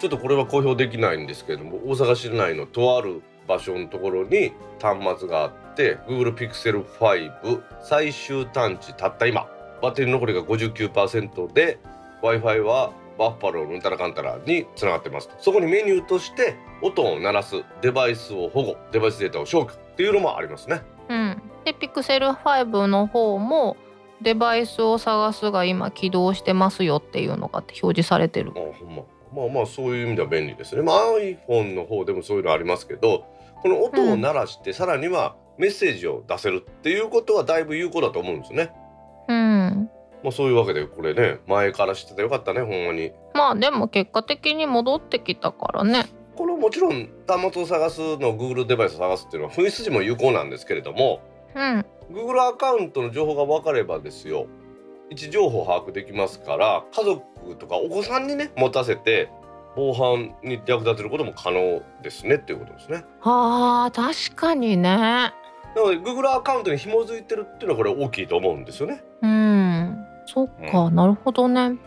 ちょっとこれは公表できないんですけれども大阪市内のとある場所のところに端末があって Google Pixel 5最終探知たった今。バッテリー残りが59%で w i f i はバッファローのうんたらかんたらにつながってますと。そこにメニューとして音を鳴らすデバイスを保護デバイスデータを消去っていうのもありますね。うん、でピクセル5の方もデバイスを探すが今起動してますよっていうのが表示されてるあ。ほんままあまあそういう意味では便利ですね。まあ、iPhone の方でもそういうのありますけどこの音を鳴らして、さらにはメッセージを出せるっていうことはだいぶ有効だと思うんですね。うん、まあそういうわけでこれね前から知っててよかったねほんまに。まあでも結果的に戻ってきたからね。このもちろん端末を探すの Google デバイスを探すっていうのは紛失時も有効なんですけれどもうん、Google アカウントの情報が分かればですよ位置情報を把握できますから家族とかお子さんにね持たせて防犯に役立てることも可能ですねっていうことですね。あー確かにね。なので Google アカウントに紐づいてるっていうのはこれ大きいと思うんですよね。うん、そっか、なるほどね。うん、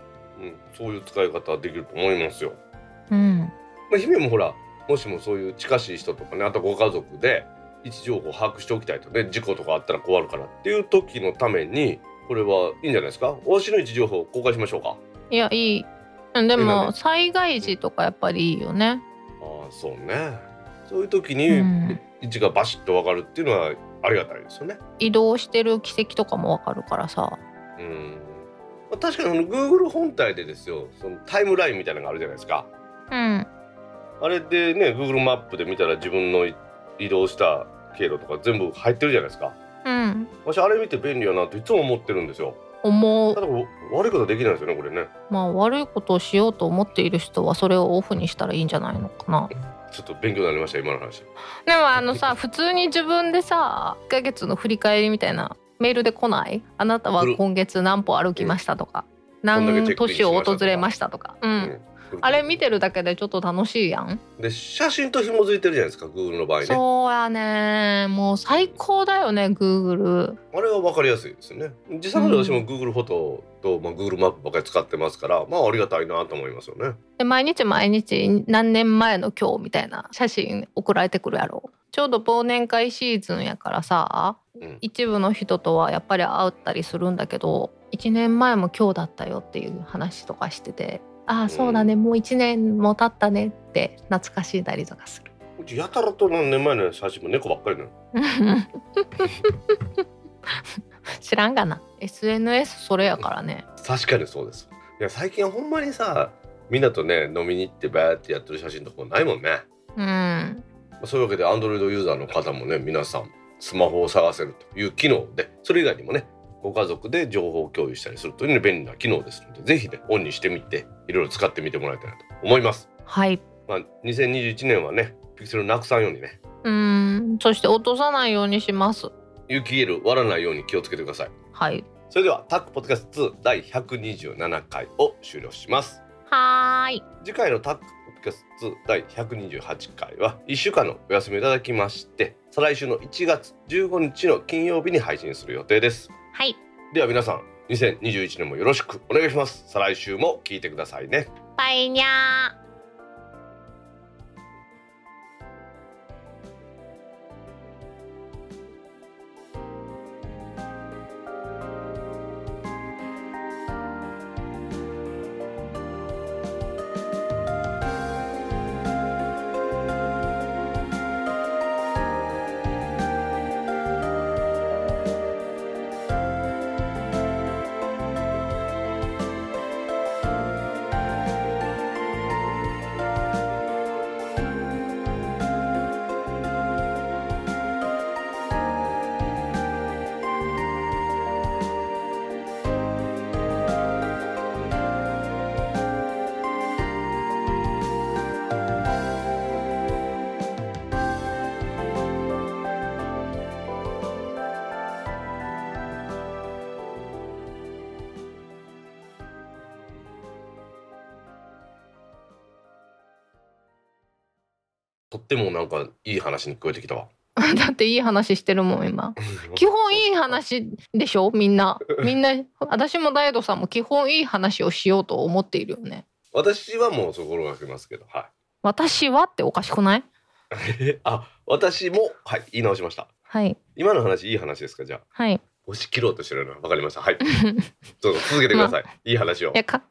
そういう使い方できると思いますよ。うん、まあ、姫もほらもしもそういう近しい人とかねあとご家族で位置情報を把握しておきたいとね事故とかあったら困るからっていう時のためにこれはいいんじゃないですか？お足の位置情報を公開しましょうか。いやいい。うんでもね災害時とかやっぱりいいよね。ああそうねそういう時にうん位置がバシッと分かるっていうのはありがたいですよね。移動してる軌跡とかもわかるからさ。うんまあ確かにあの Google 本体でですよそのタイムラインみたいなのがあるじゃないですか。うん、あれでね Google マップで見たら自分の移動した経路とか全部入ってるじゃないですか。うん、私あれ見て便利やなっていつも思ってるんですよ。思う。悪いことできないですよねこれね。まあ悪いことをしようと思っている人はそれをオフにしたらいいんじゃないのかな。ちょっと勉強になりました今の話。でもあのさ 普通に自分でさ1ヶ月の振り返りみたいなメールで来ない？あなたは今月何歩歩きましたとか、こん何都市を訪れましたとか、うんあれ見てるだけでちょっと楽しいやん、で写真と紐づいてるじゃないですか Google の場合ね。そうやね。もう最高だよね Google あれは分かりやすいですよね。実際に私も Google フォトと、まあ、Google マップばっかり使ってますからまあありがたいなと思いますよね。で毎日毎日何年前の今日みたいな写真送られてくるやろ。ちょうど忘年会シーズンやからさ、うん。一部の人とはやっぱり会ったりするんだけど1年前も今日だったよっていう話とかしててああそうだね、もう1年も経ったねって懐かしんだりとかする。うちやたらと何年前の写真も猫ばっかりなの。知らんがな SNS それやからね確かにそうです。いや最近はほんまにさみんなとね飲みに行ってバーってやってる写真とかもないもんね。うんそういうわけで Android ユーザーの方もね皆さんスマホを探せるという機能でそれ以外にもねご家族で情報共有したりするというね便利な機能ですのでぜひねオンにしてみていろいろ使ってみてもらいたいなと思います。はいまあ、2021年はねピクセルなくさんようにねうんそして落とさないようにします有機 EL 割らないように気をつけてください。はいそれではタックポッドキャスト2第127回を終了します。はーい次回のタックポッドキャスト第128回は1週間のお休みをいただきまして再来週の1月15日の金曜日に配信する予定ですはい。では皆さん2021年もよろしくお願いします。再来週も聞いてくださいね。バイニャーってもなんかいい話に聞こえてきたわ。だっていい話してるもん今。基本いい話でしょ？みんな。みんな私も大悟さんも基本いい話をしようと思っているよね。私はもう心がけますけどはい。私はっておかしくない？え あ私もはい言い直しました。はい。今の話いい話ですか？じゃあ。はい。押し切ろうとしてるのわかりました。はい。どうぞ続けてください、いい話を。いやか